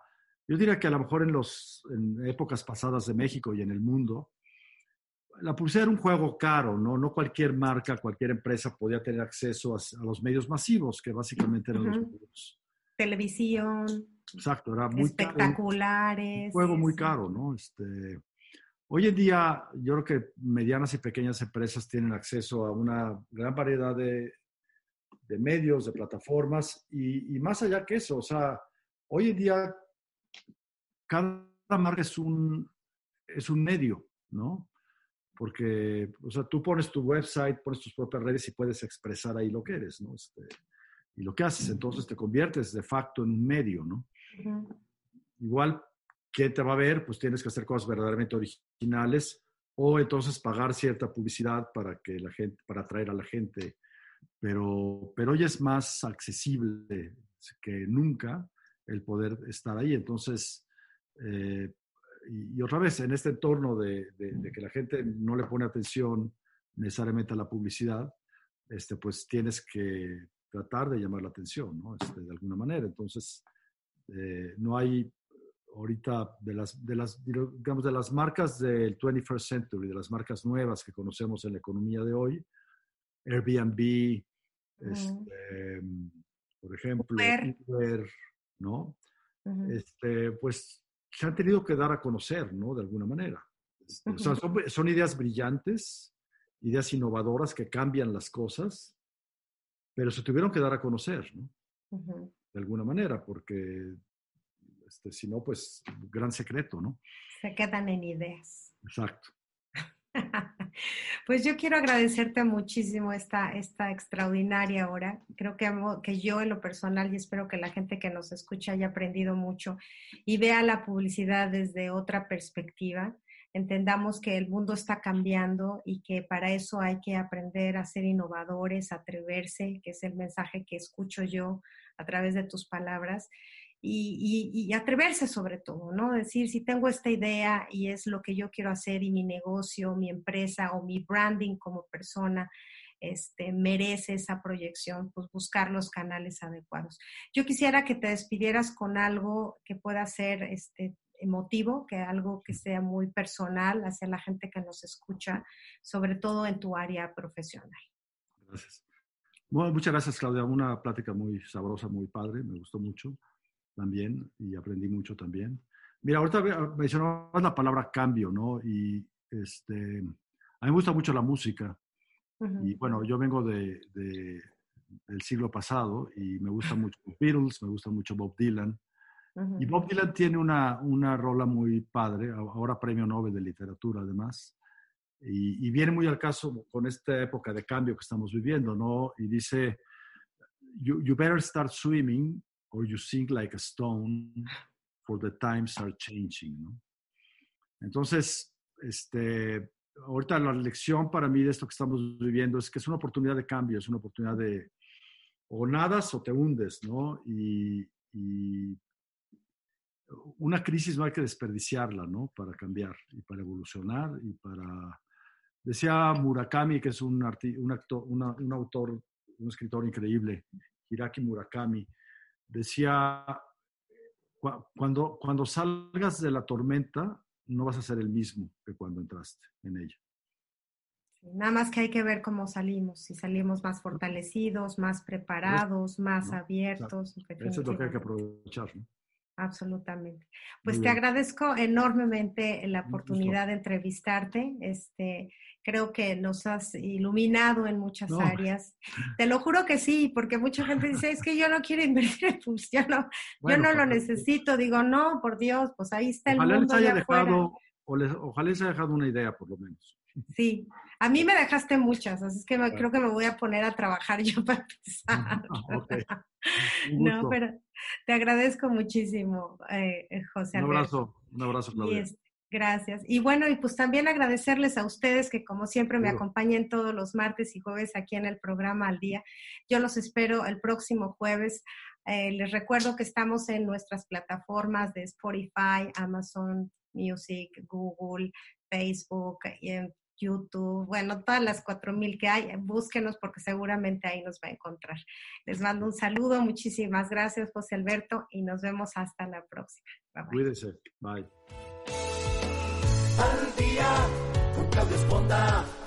yo diría que a lo mejor en, los, en épocas pasadas de México y en el mundo, la publicidad era un juego caro, ¿no? No cualquier marca, cualquier empresa podía tener acceso a, los medios masivos, que básicamente eran los medios. Televisión. Exacto, era muy espectaculares. un juego muy caro, ¿no? Este, hoy en día, yo creo que medianas y pequeñas empresas tienen acceso a una gran variedad de, de medios, de plataformas, y, y, más allá que eso, o sea, hoy en día cada marca es un, es un medio, ¿no? porque, o sea, tú pones tu website, pones tus propias redes y puedes expresar ahí lo que eres, ¿no? Este, y lo que haces, entonces te conviertes de facto en un medio, ¿no? Igual, ¿quién te va a ver? Pues tienes que hacer cosas verdaderamente originales o entonces pagar cierta publicidad para que la gente, para atraer a la gente. Pero, pero hoy es más accesible que nunca el poder estar ahí. Entonces, eh, y, otra vez, en este entorno de, que la gente no le pone atención necesariamente a la publicidad, este, pues tienes que tratar de llamar la atención, ¿no? Este, de alguna manera. Entonces, eh, no hay ahorita de las, de las, digamos, de las marcas del 21st century, de las marcas nuevas que conocemos en la economía de hoy, Airbnb, este, por ejemplo, Uber, ¿no? este, pues se han tenido que dar a conocer, ¿no? De alguna manera. Este, o sea, son, ideas brillantes, ideas innovadoras que cambian las cosas, pero se tuvieron que dar a conocer, ¿no? De alguna manera, porque este, si no, pues, gran secreto, ¿no? Se quedan en ideas. Exacto. (laughs) Pues yo quiero agradecerte muchísimo esta, esta extraordinaria hora. Creo que, que yo en lo personal y espero que la gente que nos escucha haya aprendido mucho y vea la publicidad desde otra perspectiva. Entendamos que el mundo está cambiando y que para eso hay que aprender a ser innovadores, atreverse, que es el mensaje que escucho yo a través de tus palabras y, atreverse sobre todo, ¿no? Decir, si tengo esta idea y es lo que yo quiero hacer y mi negocio, mi empresa o mi branding como persona, este, merece esa proyección, pues buscar los canales adecuados. Yo quisiera que te despidieras con algo que pueda ser este, emotivo, que algo que sea muy personal hacia la gente que nos escucha, sobre todo en tu área profesional. Gracias. Bueno, muchas gracias, Claudia. Una plática muy sabrosa, muy padre, me gustó mucho también y aprendí mucho también. Mira, ahorita mencionabas la palabra cambio, ¿no? Y este, a mí me gusta mucho la música. Y bueno, yo vengo de, del siglo pasado y me gusta mucho Beatles, me gusta mucho Bob Dylan. Y Bob Dylan tiene una, una rola muy padre, ahora premio Nobel de literatura además. Y, y, viene muy al caso con esta época de cambio que estamos viviendo, ¿no? Y dice, you, you better start swimming or you sink like a stone, for the times are changing, ¿no? Entonces, este, ahorita la lección para mí de esto que estamos viviendo es que es una oportunidad de cambio, es una oportunidad de o nadas o te hundes, ¿no? Y, y una crisis no hay que desperdiciarla, ¿no? Para cambiar y para evolucionar y para... Decía Murakami, que es un, un, actor, un autor, un escritor increíble, Hiraki Murakami, decía, cuando, cuando salgas de la tormenta, no vas a ser el mismo que cuando entraste en ella. nada más que hay que ver cómo salimos, si salimos más fortalecidos, más preparados, más abiertos. Eso es lo que hay que aprovechar. Absolutamente. Pues te agradezco enormemente la oportunidad de entrevistarte. Este, creo que nos has iluminado en muchas áreas. Te lo juro que sí, porque mucha gente dice, es que yo no quiero (laughs) invertir en yo no, yo no lo necesito. Digo, no, por Dios, pues ahí está el mundo. Les haya dejado, o les, ojalá les haya dejado una idea, por lo menos. Sí, a mí me dejaste muchas, así es que creo que me voy a poner a trabajar (laughs) yo para empezar. (laughs) no, pero te agradezco muchísimo, eh, eh José. Un abrazo, un abrazo, Claudia. Gracias. Y bueno, y pues también agradecerles a ustedes que como siempre me acompañan todos los martes y jueves aquí en el programa al día. Yo los espero el próximo jueves. Eh, les recuerdo que estamos en nuestras plataformas de Spotify, Amazon Music, Google, Facebook, en YouTube, bueno, todas las 4000 que hay, búsquenos porque seguramente ahí nos va a encontrar. Les mando un saludo, muchísimas gracias, José Alberto, y nos vemos hasta la próxima. Bye, Cuídese, bye. Al